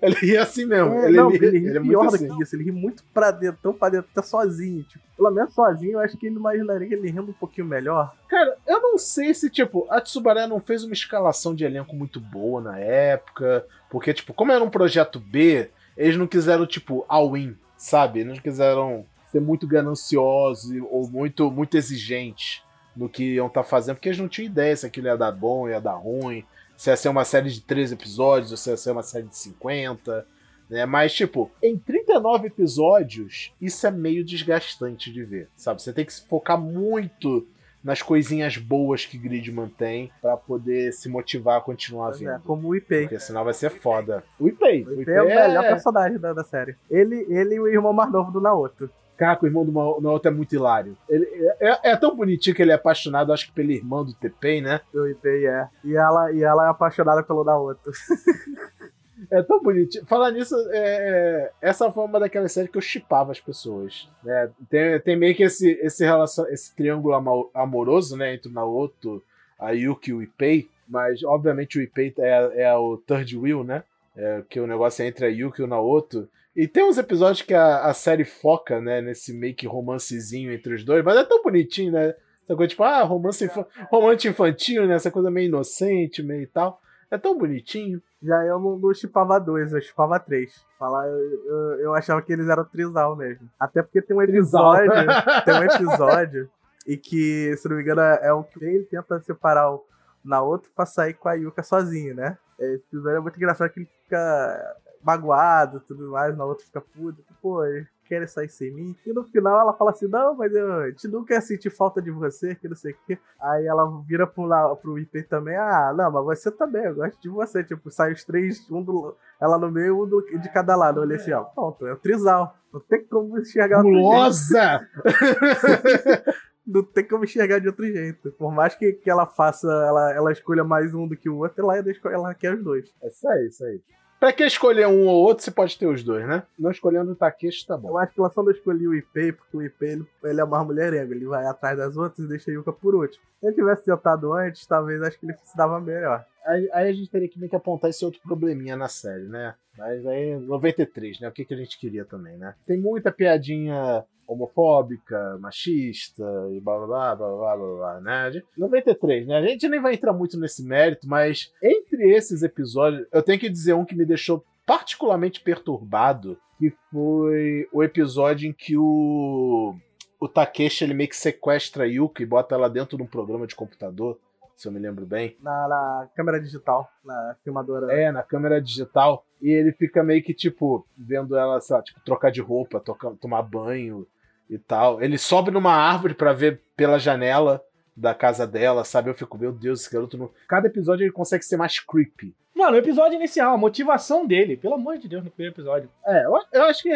ele ri assim mesmo. É, ele, não, ri, ele ri ele é pior muito do assim. que isso. Ele ri muito pra dentro, tão pra dentro, tá sozinho. Tipo, pelo menos sozinho, eu acho que ele imaginaria ele rindo um pouquinho melhor. Cara, eu não sei se, tipo, a Tsubaré não fez uma escalação de elenco muito boa na época. Porque, tipo, como era um projeto B, eles não quiseram, tipo, all-in, sabe? Não quiseram ser muito gananciosos ou muito, muito exigentes no que iam estar fazendo, porque eles não tinham ideia se aquilo ia dar bom, ia dar ruim, se ia ser uma série de 13 episódios ou se ia ser uma série de 50. Né? Mas, tipo, em 39 episódios, isso é meio desgastante de ver, sabe? Você tem que se focar muito nas coisinhas boas que Grid mantém para poder se motivar a continuar Pois é, vendo. como o Ipei. Porque senão vai ser foda. O Ipei. O Ipei é o melhor personagem da, da série. Ele, ele e o irmão mais novo do Naoto. Caco, o irmão do Naoto é muito hilário. Ele é, é tão bonitinho que ele é apaixonado, acho que pela irmã do Tepei, né? O Ipei é. E ela, e ela é apaixonada pelo Naoto. É tão bonitinho. Falar nisso, é, essa foi uma daquelas séries que eu chipava as pessoas. Né? Tem, tem meio que esse, esse, relacion, esse triângulo amoroso, né? Entre o Naoto, a Yuki e o Ipei. Mas, obviamente, o Ipei é, é o third wheel, né? É, que o negócio é entre a Yuki e o Naoto. E tem uns episódios que a, a série foca, né? Nesse meio que romancezinho entre os dois. Mas é tão bonitinho, né? Essa coisa tipo, ah, romance, infa- infantil, né? Essa coisa meio inocente, meio e tal. É tão bonitinho. Já eu não, não chipava dois, eu chipava três. Falar, eu, eu, eu achava que eles eram trisal mesmo. Até porque tem um episódio. tem um episódio e que, se não me engano, é o que ele tenta separar o Naoto pra sair com a Yuka sozinho, né? Esse episódio é muito engraçado que ele fica magoado e tudo mais, o Naoto fica puto, pô, querem sair sem mim. E no final ela fala assim, não, mas eu a gente nunca ia sentir falta de você, que não sei o quê. Aí ela vira pro, La- pro IP também, ah, não, mas você também, eu gosto de você. Tipo, sai os três, um do, ela no meio, um do- de cada lado. Eu olhei assim, ó, pronto, é o trisal. Não tem como enxergar. Gulosa! Não tem como enxergar de outro jeito. Por mais que, que ela faça, ela, ela escolha mais um do que o outro, ela, ela quer os dois. É isso aí, isso aí. Pra que escolher um ou outro, você pode ter os dois, né? Não escolhendo o Takeshi, tá bom. Eu acho que ela só não escolheu o IP, porque o IP ele, ele é mais mulherengo. Ele vai atrás das outras e deixa a Yuka por último. Se ele tivesse tentado antes, talvez acho que ele se dava melhor. Aí, a gente teria que meio que apontar esse outro probleminha na série, né? Mas aí, 93, né? O que, que a gente queria também, né? Tem muita piadinha homofóbica, machista e blá blá blá blá blá blá, blá né? A gente- 93, né? A gente nem vai entrar muito nesse mérito, mas entre esses episódios, eu tenho que dizer um que me deixou particularmente perturbado, que foi o episódio em que o o Takeshi ele meio que sequestra a Yuka e bota ela dentro de um programa de computador, se eu me lembro bem. Na, na câmera digital, na filmadora. É, na câmera digital. E ele fica meio que, tipo, vendo ela, sei lá, tipo, trocar de roupa, tocar, tomar banho e tal. Ele sobe numa árvore pra ver pela janela da casa dela, sabe? Eu fico, meu Deus, esse garoto não. Cada episódio ele consegue ser mais creepy. Mano, o episódio inicial, a motivação dele, pelo amor de Deus, no primeiro episódio. É, eu, eu acho que,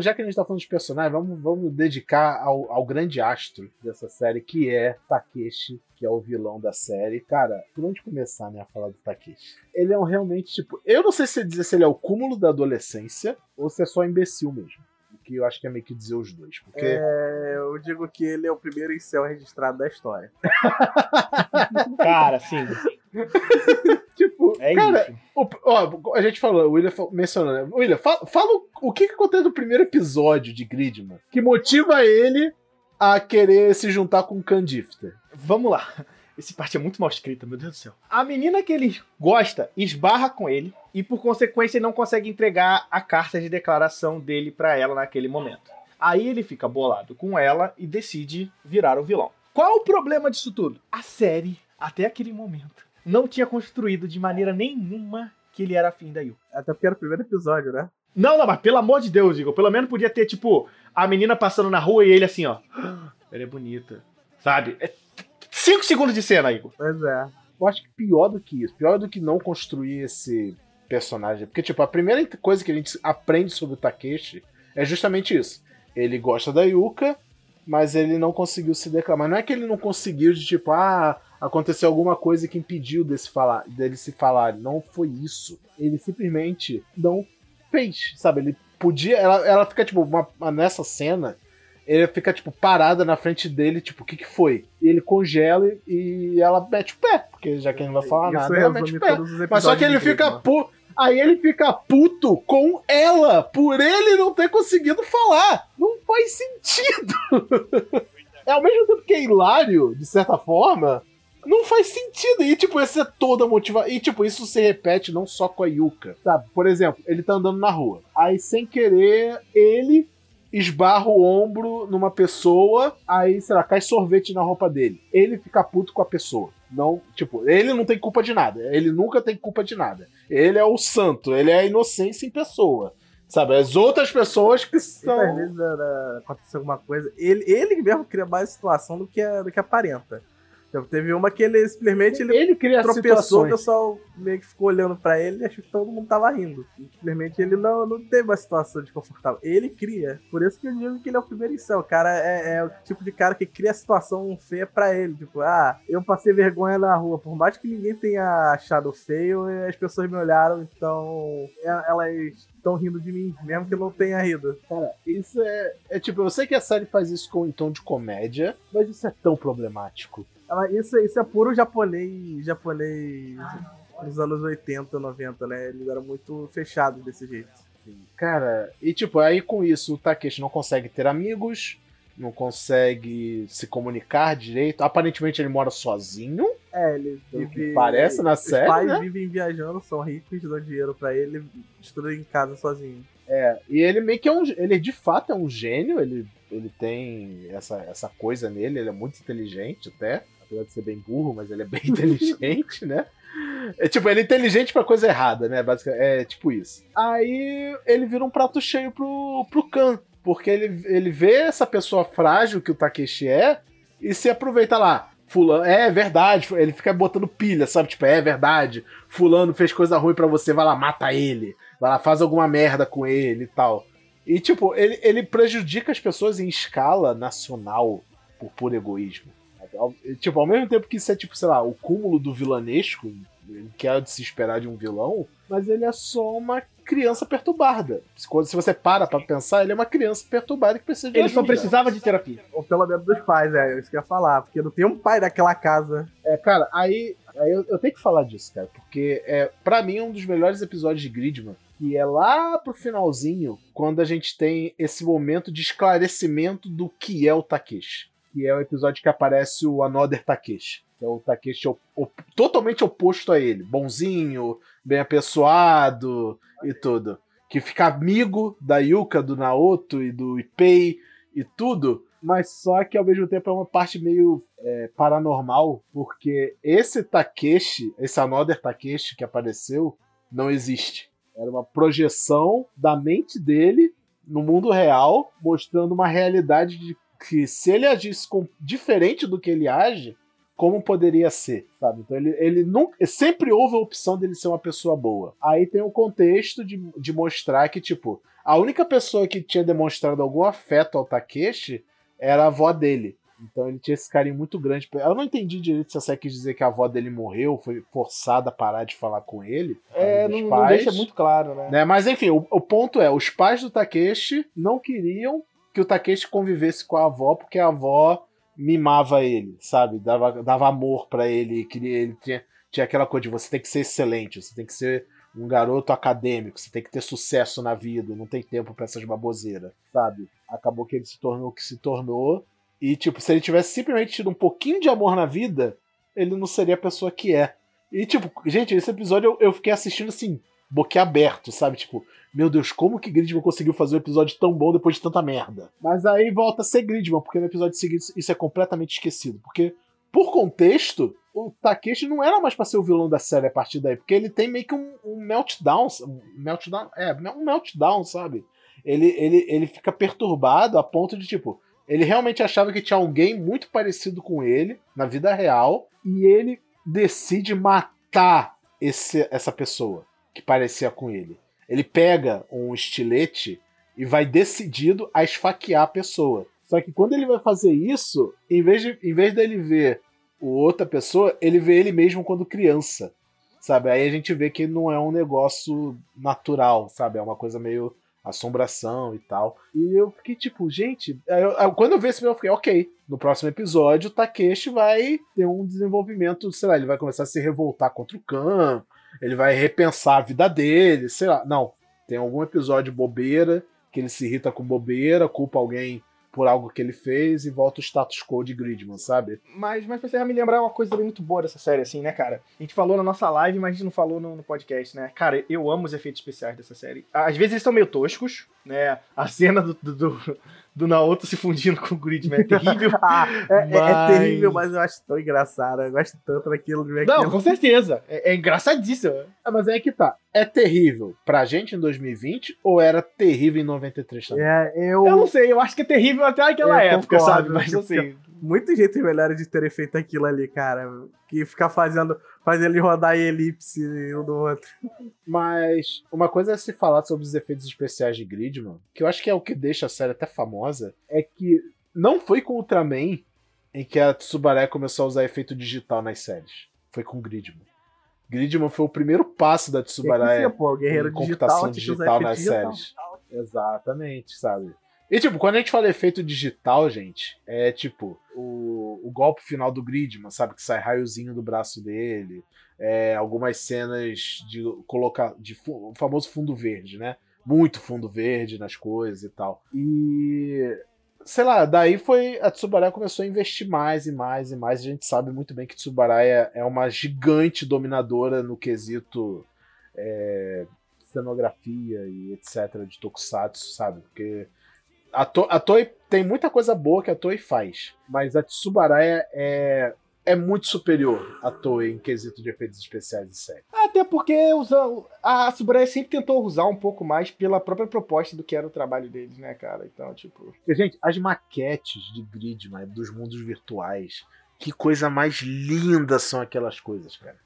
já que a gente tá falando de personagens, vamos, vamos dedicar ao, ao grande astro dessa série, que é Takeshi, que é o vilão da série. Cara, por onde começar, né, a falar do Takeshi? Ele é um realmente, tipo, eu não sei se dizer se ele é o cúmulo da adolescência ou se é só imbecil mesmo. Que eu acho que é meio que dizer os dois. Porque... É, eu digo que ele é o primeiro incel registrado da história. Cara, sim. tipo, é cara, isso. O, ó, a gente falou, o William mencionou, né? William, fala, fala o, que, que acontece no primeiro episódio de Gridman que motiva ele a querer se juntar com o Candifter. Vamos lá. Esse parte é muito mal escrita, meu Deus do céu. A menina que ele gosta esbarra com ele e, por consequência, ele não consegue entregar a carta de declaração dele para ela naquele momento. Aí ele fica bolado com ela e decide virar o vilão. Qual o problema disso tudo? A série, até aquele momento, não tinha construído de maneira nenhuma que ele era afim da Yu. Até porque era o primeiro episódio, né? Não, não, mas pelo amor de Deus, Igor. Pelo menos podia ter, tipo, a menina passando na rua e ele assim, ó. Ela é bonita. Sabe? É cinco segundos de cena, Igor. Pois é. Eu acho que pior do que isso, pior do que não construir esse personagem. Porque, tipo, a primeira coisa que a gente aprende sobre o Takeshi é justamente isso. Ele gosta da Yuka, mas ele não conseguiu se declarar. Não é que ele não conseguiu de tipo, ah, aconteceu alguma coisa que impediu desse falar, dele se falar. Não foi isso. Ele simplesmente não fez, sabe? Ele podia. Ela, ela fica, tipo, uma, nessa cena, ele fica, tipo, parada na frente dele, tipo, o que que foi? E ele congela e ela mete o pé, porque já que ele não vai falar Isso nada, ela mete o pé. Mas só que ele fica puto. Aí ele fica puto com ela por ele não ter conseguido falar. Não faz sentido. é ao mesmo tempo que é hilário, de certa forma, não faz sentido. E, tipo, essa é toda motivação. E, tipo, isso se repete não só com a Yuka. Sabe? Por exemplo, ele tá andando na rua. Aí, sem querer, ele esbarra o ombro numa pessoa. Aí, sei lá, cai sorvete na roupa dele. Ele fica puto com a pessoa. Não, tipo, ele não tem culpa de nada. Ele nunca tem culpa de nada. Ele é o santo, ele é a inocência em pessoa. Sabe, as outras pessoas que são. Às vezes acontece alguma coisa. Ele, ele mesmo cria mais situação do que, do que aparenta. Então, teve uma que ele simplesmente ele, ele cria tropeçou, o pessoal meio que ficou olhando para ele e achou que todo mundo tava rindo. Simplesmente ele não, não teve uma situação desconfortável. Ele cria. Por isso que eu digo que ele é o primeiro incel. O cara é, é, o tipo de cara que cria a situação feia para ele. Tipo, ah, eu passei vergonha na rua. Por mais que ninguém tenha achado feio, as pessoas me olharam, então é, elas estão rindo de mim, mesmo que eu não tenha rido. Cara, isso é, é tipo, eu sei que a série faz isso com em tom de comédia, mas isso é tão problemático. Isso, isso é puro japonês, japonês dos anos 80, 90, né? Eles eram muito fechados desse jeito. Cara, e tipo, aí com isso o Takeshi não consegue ter amigos, não consegue se comunicar direito. Aparentemente ele mora sozinho. É, ele vive. Parece na série. Os pais né? vivem viajando, são ricos, dão dinheiro para ele, estuda em casa sozinho. É, e ele meio que é um. Ele de fato é um gênio, ele, ele tem essa, essa coisa nele, ele é muito inteligente até apesar de ser bem burro, mas ele é bem inteligente, né? É tipo, ele é inteligente pra coisa errada, né? Basicamente, é tipo isso. Aí ele vira um prato cheio pro, pro Khan, porque ele, ele vê essa pessoa frágil que o Takeshi é e se aproveita lá. Fulano, é verdade, ele fica botando pilha, sabe? Tipo, é verdade, Fulano fez coisa ruim para você, vai lá, mata ele, vai lá, faz alguma merda com ele e tal. E, tipo, ele, ele prejudica as pessoas em escala nacional por puro egoísmo. Tipo, ao mesmo tempo que isso é, tipo, sei lá, o cúmulo do vilanesco, que é de se esperar de um vilão, mas ele é só uma criança perturbada. Se você para pra pensar, ele é uma criança perturbada que precisa de Ele ajuda. só precisava de terapia. Ou pelo menos dos pais, é, isso que eu ia falar, porque não tem um pai daquela casa. É, cara, aí, aí eu, eu tenho que falar disso, cara, porque é, para mim, é um dos melhores episódios de Gridman, que é lá pro finalzinho, quando a gente tem esse momento de esclarecimento do que é o Takeshi que é o episódio que aparece o Another Takeshi. Que é o Takeshi totalmente oposto a ele. Bonzinho, bem apessoado e tudo. Que fica amigo da Yuka, do Naoto e do Ipei e tudo. Mas só que ao mesmo tempo é uma parte meio é, paranormal, porque esse Takeshi, esse Another Takeshi que apareceu, não existe. Era uma projeção da mente dele no mundo real, mostrando uma realidade de que se ele agisse com, diferente do que ele age, como poderia ser, sabe? Então ele, ele nunca, sempre houve a opção dele ser uma pessoa boa. Aí tem o contexto de, de mostrar que, tipo, a única pessoa que tinha demonstrado algum afeto ao Takeshi era a avó dele. Então ele tinha esse carinho muito grande. Eu não entendi direito se a Sé quis dizer que a avó dele morreu, foi forçada a parar de falar com ele. É, não, não, deixa muito claro, né? né? Mas enfim, o, o, ponto é: os pais do Takeshi não queriam que o Takeshi convivesse com a avó, porque a avó mimava ele, sabe? Dava, dava amor para ele, queria, ele tinha, tinha aquela coisa de você tem que ser excelente, você tem que ser um garoto acadêmico, você tem que ter sucesso na vida, não tem tempo para essas baboseiras, sabe? Acabou que ele se tornou o que se tornou e, tipo, se ele tivesse simplesmente tido um pouquinho de amor na vida, ele não seria a pessoa que é. E, tipo, gente, esse episódio eu, eu fiquei assistindo assim, boquiaberto, sabe? Tipo, meu Deus, como que Gridman conseguiu fazer um episódio tão bom depois de tanta merda? Mas aí volta a ser Gridman, porque no episódio seguinte isso é completamente esquecido. Porque, por contexto, o Takeshi não era mais pra ser o vilão da série a partir daí, porque ele tem meio que um, um meltdown, um meltdown, é, um meltdown, sabe? Ele, ele, ele fica perturbado a ponto de, tipo, ele realmente achava que tinha alguém muito parecido com ele na vida real e ele decide matar esse, essa pessoa que parecia com ele. Ele pega um estilete e vai decidido a esfaquear a pessoa. Só que quando ele vai fazer isso, em vez, de, em vez dele ver o outra pessoa, ele vê ele mesmo quando criança. Sabe? Aí a gente vê que não é um negócio natural, sabe? É uma coisa meio assombração e tal. E eu fiquei tipo, gente, eu, eu, quando eu vi esse filme, eu fiquei, ok, no próximo episódio o Takeshi vai ter um desenvolvimento, sei lá, ele vai começar a se revoltar contra o Khan, ele vai repensar a vida dele, sei lá. Não, tem algum episódio bobeira, que ele se irrita com bobeira, culpa alguém por algo que ele fez e volta o status quo de Gridman, sabe? Mas, mas você me lembrar uma coisa também muito boa dessa série, assim, né, cara? A gente falou na nossa live, mas a gente não falou no, no podcast, né? Cara, eu amo os efeitos especiais dessa série. Às vezes eles são meio toscos, né? A cena do, do do Naoto se fundindo com o Gridman é terrível. ah, é, mas... é, é, terrível, mas eu acho tão engraçado. Eu gosto tanto daquilo. Não, com certeza. É, é engraçadíssimo. Ah, mas é que tá. É terrível pra gente em 2020 ou era terrível em 93 também? É, eu... eu não sei, eu acho que é terrível até aquela eu época, concordo, sabe? Mas assim muito jeito melhor de terem feito aquilo ali, cara. Que ficar fazendo, fazendo ele rodar em elipse um do outro. Mas uma coisa é se falar sobre os efeitos especiais de Gridman, que eu acho que é o que deixa a série até famosa, é que não foi com Ultraman em que a Tsubaré começou a usar efeito digital nas séries. Foi com Gridman. Gridman foi o primeiro passo da Tsubaré em computação digital, digital nas digital. séries. Exatamente, sabe? E, tipo, quando a gente fala efeito digital, gente, é tipo o, o golpe final do Gridman, sabe? Que sai raiozinho do braço dele. É, algumas cenas de colocar. de o famoso fundo verde, né? Muito fundo verde nas coisas e tal. E. Sei lá, daí foi. A Tsubaraya começou a investir mais e mais e mais. A gente sabe muito bem que Tsubaraya é uma gigante dominadora no quesito. É, cenografia e etc. de Tokusatsu, sabe? Porque a, to a Toei tem muita coisa boa que a Toei faz, mas a Tsubaraya é, é muito superior à Toei em quesito de efeitos especiais de série. Até porque usa, a Tsubaraya sempre tentou usar um pouco mais pela própria proposta do que era o trabalho deles, né, cara? Então, tipo. Porque, gente, as maquetes de Gridman, dos mundos virtuais, que coisa mais linda são aquelas coisas, cara.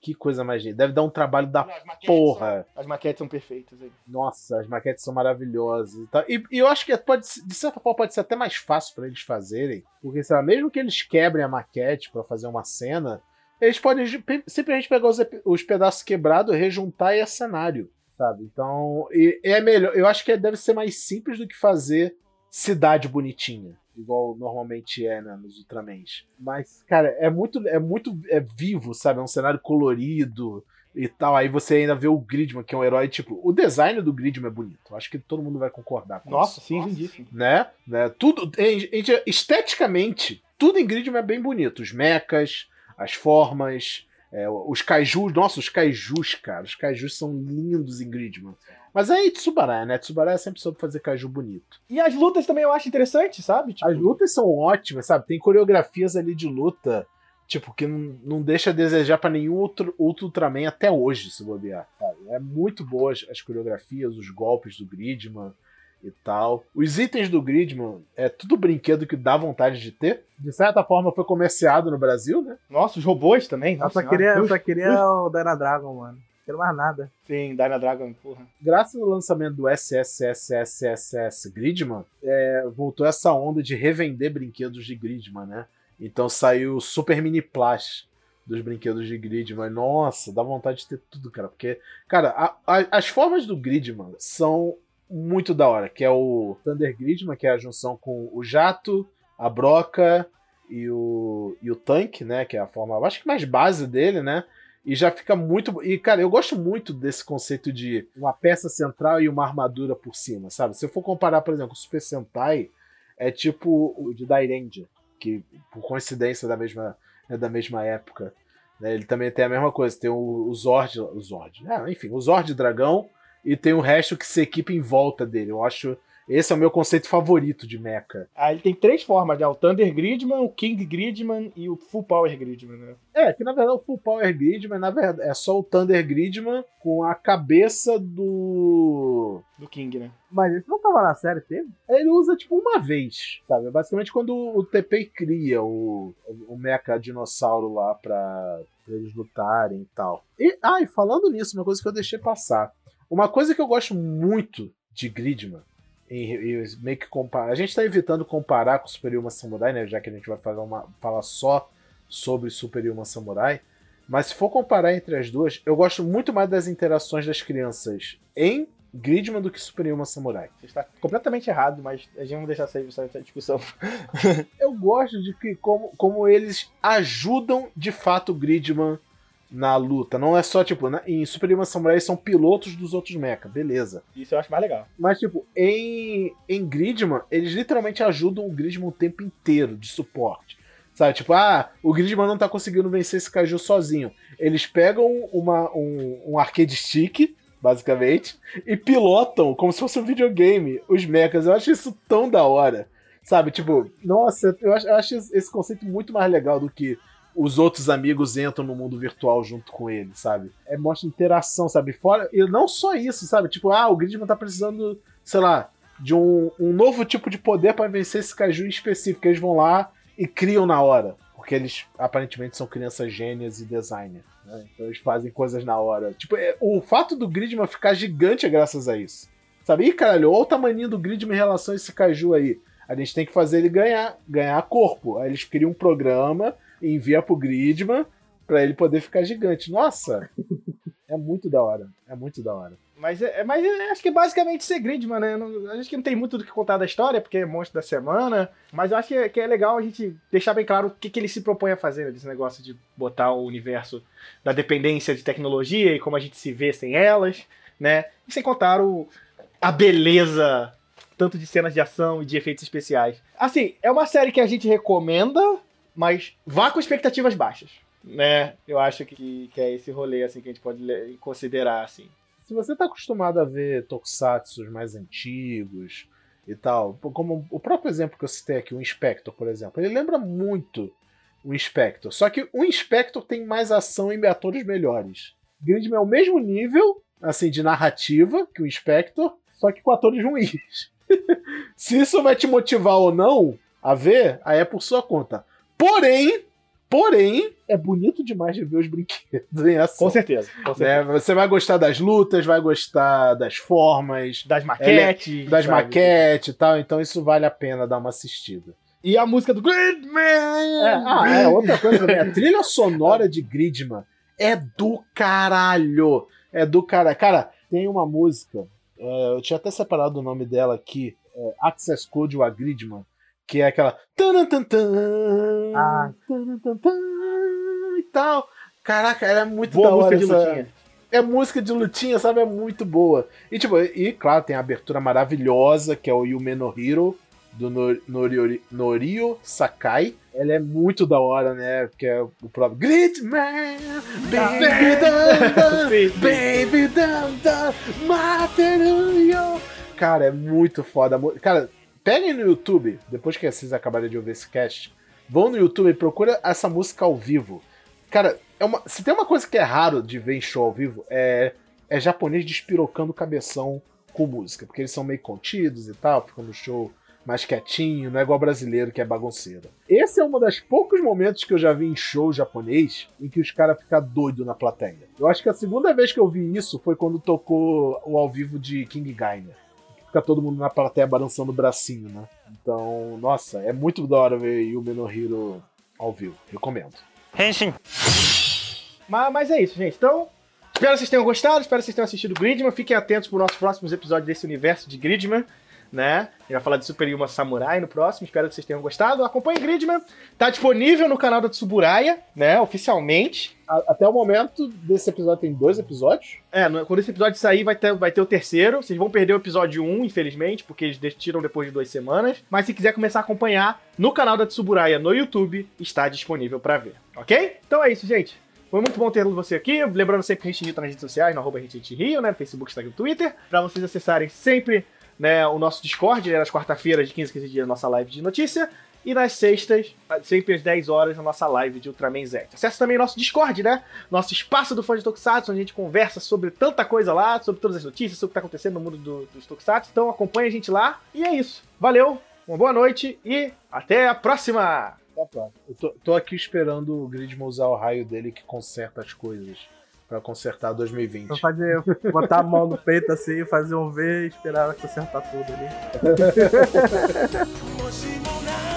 Que coisa mais linda. Deve dar um trabalho da Não, porra. São, as maquetes são perfeitas. Aí. Nossa, as maquetes são maravilhosas. E, e, eu acho que pode, de certa forma pode ser até mais fácil para eles fazerem. Porque, sei lá, mesmo que eles quebrem a maquete para fazer uma cena, eles podem simplesmente pegar os, os pedaços quebrados, rejuntar e é cenário. Sabe? Então, e, é melhor. Eu acho que deve ser mais simples do que fazer cidade bonitinha igual normalmente é né, nos Ultramans. Mas, cara, é muito, é muito é vivo, sabe? É um cenário colorido e tal. Aí você ainda vê o Gridman, que é um herói, tipo, o design do Gridman é bonito. Acho que todo mundo vai concordar com Nossa, isso. sim, lindíssimo. Né? né? Tudo, esteticamente, tudo em Gridman é bem bonito. Os mechas, as formas, é, os kaijus, nossa, os kaijus, cara. Os kaijus são lindos em Gridman. Mas aí Tsubaraya, né? Tsubaraya sempre soube fazer kaiju bonito. E as lutas também eu acho interessante, sabe? Tipo... As lutas são ótimas, sabe? Tem coreografias ali de luta, tipo, que não, não deixa a desejar para nenhum outro, outro Ultraman até hoje, se bobear. Sabe? É muito boas as coreografias, os golpes do Gridman. e tal. Os itens do Gridman é tudo brinquedo que dá vontade de ter. De certa forma foi comerciado no Brasil, né? Nossa, os robôs também. Eu só queria, eu só queria o Dyna Dragon, mano. Não quero mais nada. Sim, Dyna Dragon, porra. Graças ao lançamento do SSSSSS Gridman, é, voltou essa onda de revender brinquedos de Gridman, né? Então saiu o Super Mini Plush dos brinquedos de Gridman. Nossa, dá vontade de ter tudo, cara. Porque, cara, a, a, as formas do Gridman são muito da hora, que é o Thunder Gridman, que é a junção com o jato, a broca e o, e o tanque, né? Que é a forma, acho que mais base dele, né? E já fica muito. E, cara, eu gosto muito desse conceito de uma peça central e uma armadura por cima, sabe? Se eu for comparar, por exemplo, o Super Sentai, é tipo o de Dairenja, que por coincidência da mesma, é da mesma época. Né? Ele também tem a mesma coisa, tem o, o Zord. O Zord. É, enfim, o Zord Dragão e tem o resto que se equipa em volta dele. Eu acho esse é o meu conceito favorito de mecha. Ah, ele tem três formas, né? O Thunder Gridman, o King Gridman e o Full Power Gridman, né? É, que na verdade o Full Power Gridman na verdade, é só o Thunder Gridman com a cabeça do. Do King, né? Mas esse não tava na série, teve? Ele usa tipo uma vez, sabe? Basicamente quando o TP cria o, o mecha dinossauro lá pra, pra eles lutarem e tal. E, ah, e falando nisso, uma coisa que eu deixei passar. Uma coisa que eu gosto muito de Gridman em, em, meio que comparar. A gente está evitando comparar com o Super Yuma Samurai, né? Já que a gente vai fazer uma, falar só sobre Super Yuma Samurai. Mas se for comparar entre as duas, eu gosto muito mais das interações das crianças em Gridman do que Super Yuma Samurai. Você está completamente errado, mas a gente vai deixar sair essa discussão. eu gosto de que como, como eles ajudam de fato o Gridman na luta. Não é só, tipo, na, em Super Human Samurai são pilotos dos outros mecha, beleza. Isso eu acho mais legal. Mas, tipo, em, em Gridman, eles literalmente ajudam o Gridman o tempo inteiro de suporte. Sabe, tipo, ah, o Gridman não tá conseguindo vencer esse Kaiju sozinho. Eles pegam uma, um, um arcade stick, basicamente, e pilotam como se fosse um videogame os mechas. Eu acho isso tão da hora. Sabe, tipo, nossa, eu acho, eu acho esse conceito muito mais legal do que os outros amigos entram no mundo virtual junto com ele, sabe? É mostra interação, sabe? Fora, e não só isso, sabe? Tipo, ah, o Gridman tá precisando, sei lá, de um, um novo tipo de poder para vencer esse caju específico. Eles vão lá e criam na hora. Porque eles aparentemente são crianças gênias e designers. Né? Então eles fazem coisas na hora. Tipo, é, o fato do Gridman ficar gigante é graças a isso. Sabe? Ih, caralho, olha o tamanho do Gridman em relação a esse caju aí. A gente tem que fazer ele ganhar, ganhar corpo. Aí eles criam um programa envia pro Gridman para ele poder ficar gigante. Nossa! É muito da hora. É muito da hora. Mas, é, mas é, acho que é basicamente ser Gridman, né? Não, acho que não tem muito do que contar da história, porque é monstro da semana. Mas acho que é, que é legal a gente deixar bem claro o que, que ele se propõe a fazer, né? Desse negócio de botar o universo da dependência de tecnologia e como a gente se vê sem elas, né? E sem contar o, a beleza tanto de cenas de ação e de efeitos especiais. Assim, é uma série que a gente recomenda, mas vá com expectativas baixas, né? Eu acho que, que é esse rolê assim que a gente pode considerar assim. Se você tá acostumado a ver tokusatsu mais antigos e tal, como o próprio exemplo que eu citei aqui, o Inspector, por exemplo, ele lembra muito o Inspector, só que o Inspector tem mais ação e atores melhores. Gridman é o mesmo nível, assim, de narrativa que o Inspector, só que com atores ruins. Se isso vai te motivar ou não a ver, aí é por sua conta. Porém, porém, é bonito demais de ver os brinquedos em ação. Com certeza. Com certeza. Né? Você vai gostar das lutas, vai gostar das formas, das maquetes, é, das sabe? maquetes e tal. Então isso vale a pena dar uma assistida. E a música do Gridman! É, ah, é outra coisa também. A trilha sonora de Gridman é do caralho. É do caralho. Cara, tem uma música. É, eu tinha até separado o nome dela aqui. É, Access Code a Gridman que é aquela. Ah. E tal. Caraca, era muito boa da hora música essa... de lutinha. É música de lutinha, sabe? É muito boa. E, tipo, e claro, tem a abertura maravilhosa, que é o Yume no Hero, do Norio, Norio Sakai. Ela é muito da hora, né? Que é o próprio Gridman, Baby Dun Baby Dun Dun, Materuyo. Cara, é muito foda. Cara, peguem no YouTube, depois que vocês acabarem de ouvir esse cast, vão no YouTube e procura essa música ao vivo. Cara, é uma, se tem uma coisa que é raro de ver em show ao vivo, é, é japonês despirocando cabeção com música, porque eles são meio contidos e tal, ficam no show mais quietinho, não é igual brasileiro que é bagunceiro. Esse é um dos poucos momentos que eu já vi em show japonês em que os caras ficam doidos na plateia. Eu acho que a segunda vez que eu vi isso foi quando tocou o ao vivo de King Gainer. Fica todo mundo na plateia balançando o bracinho, né? Então, nossa, é muito da hora ver Yume no Hero ao vivo. Recomendo. Henshin! Mas, mas é isso, gente. Então, espero que vocês tenham gostado, espero que vocês tenham assistido Gridman. Fiquem atentos para os nossos próximos episódios desse universo de Gridman né? A gente vai falar de Super Yuma Samurai no próximo, espero que vocês tenham gostado. Acompanhe Gridman, tá disponível no canal da Tsuburaya, né? Oficialmente. Até o momento desse episódio tem dois episódios. É, quando esse episódio sair vai ter, vai ter o terceiro. Vocês vão perder o episódio 1, infelizmente, porque eles tiram depois de duas semanas. Mas se quiser começar a acompanhar no canal da Tsuburaya no YouTube, está disponível para ver, ok? Então é isso, gente. Foi muito bom ter você aqui. Lembrando sempre que a gente Rio tá nas redes sociais, no arroba Rio, né? No Facebook, Instagram e Twitter. Pra vocês acessarem sempre né, o nosso Discord, né, nas quarta-feiras, de 15 a 15 dias, nossa live de notícia. E nas sextas, sempre às 10 horas, a nossa live de Ultraman Z. Acesse também nosso Discord, né? Nosso espaço do fã de Tokusatsu, onde a gente conversa sobre tanta coisa lá, sobre todas as notícias, sobre o que está acontecendo no mundo do, dos Tokusatsu. Então acompanhe a gente lá. E é isso. Valeu, uma boa noite e até a próxima! A próxima. Eu tô, tô aqui esperando o Gridman usar o raio dele que conserta as coisas para consertar 2020. Pra fazer, botar a mão no peito assim, fazer um V e esperar consertar tudo ali.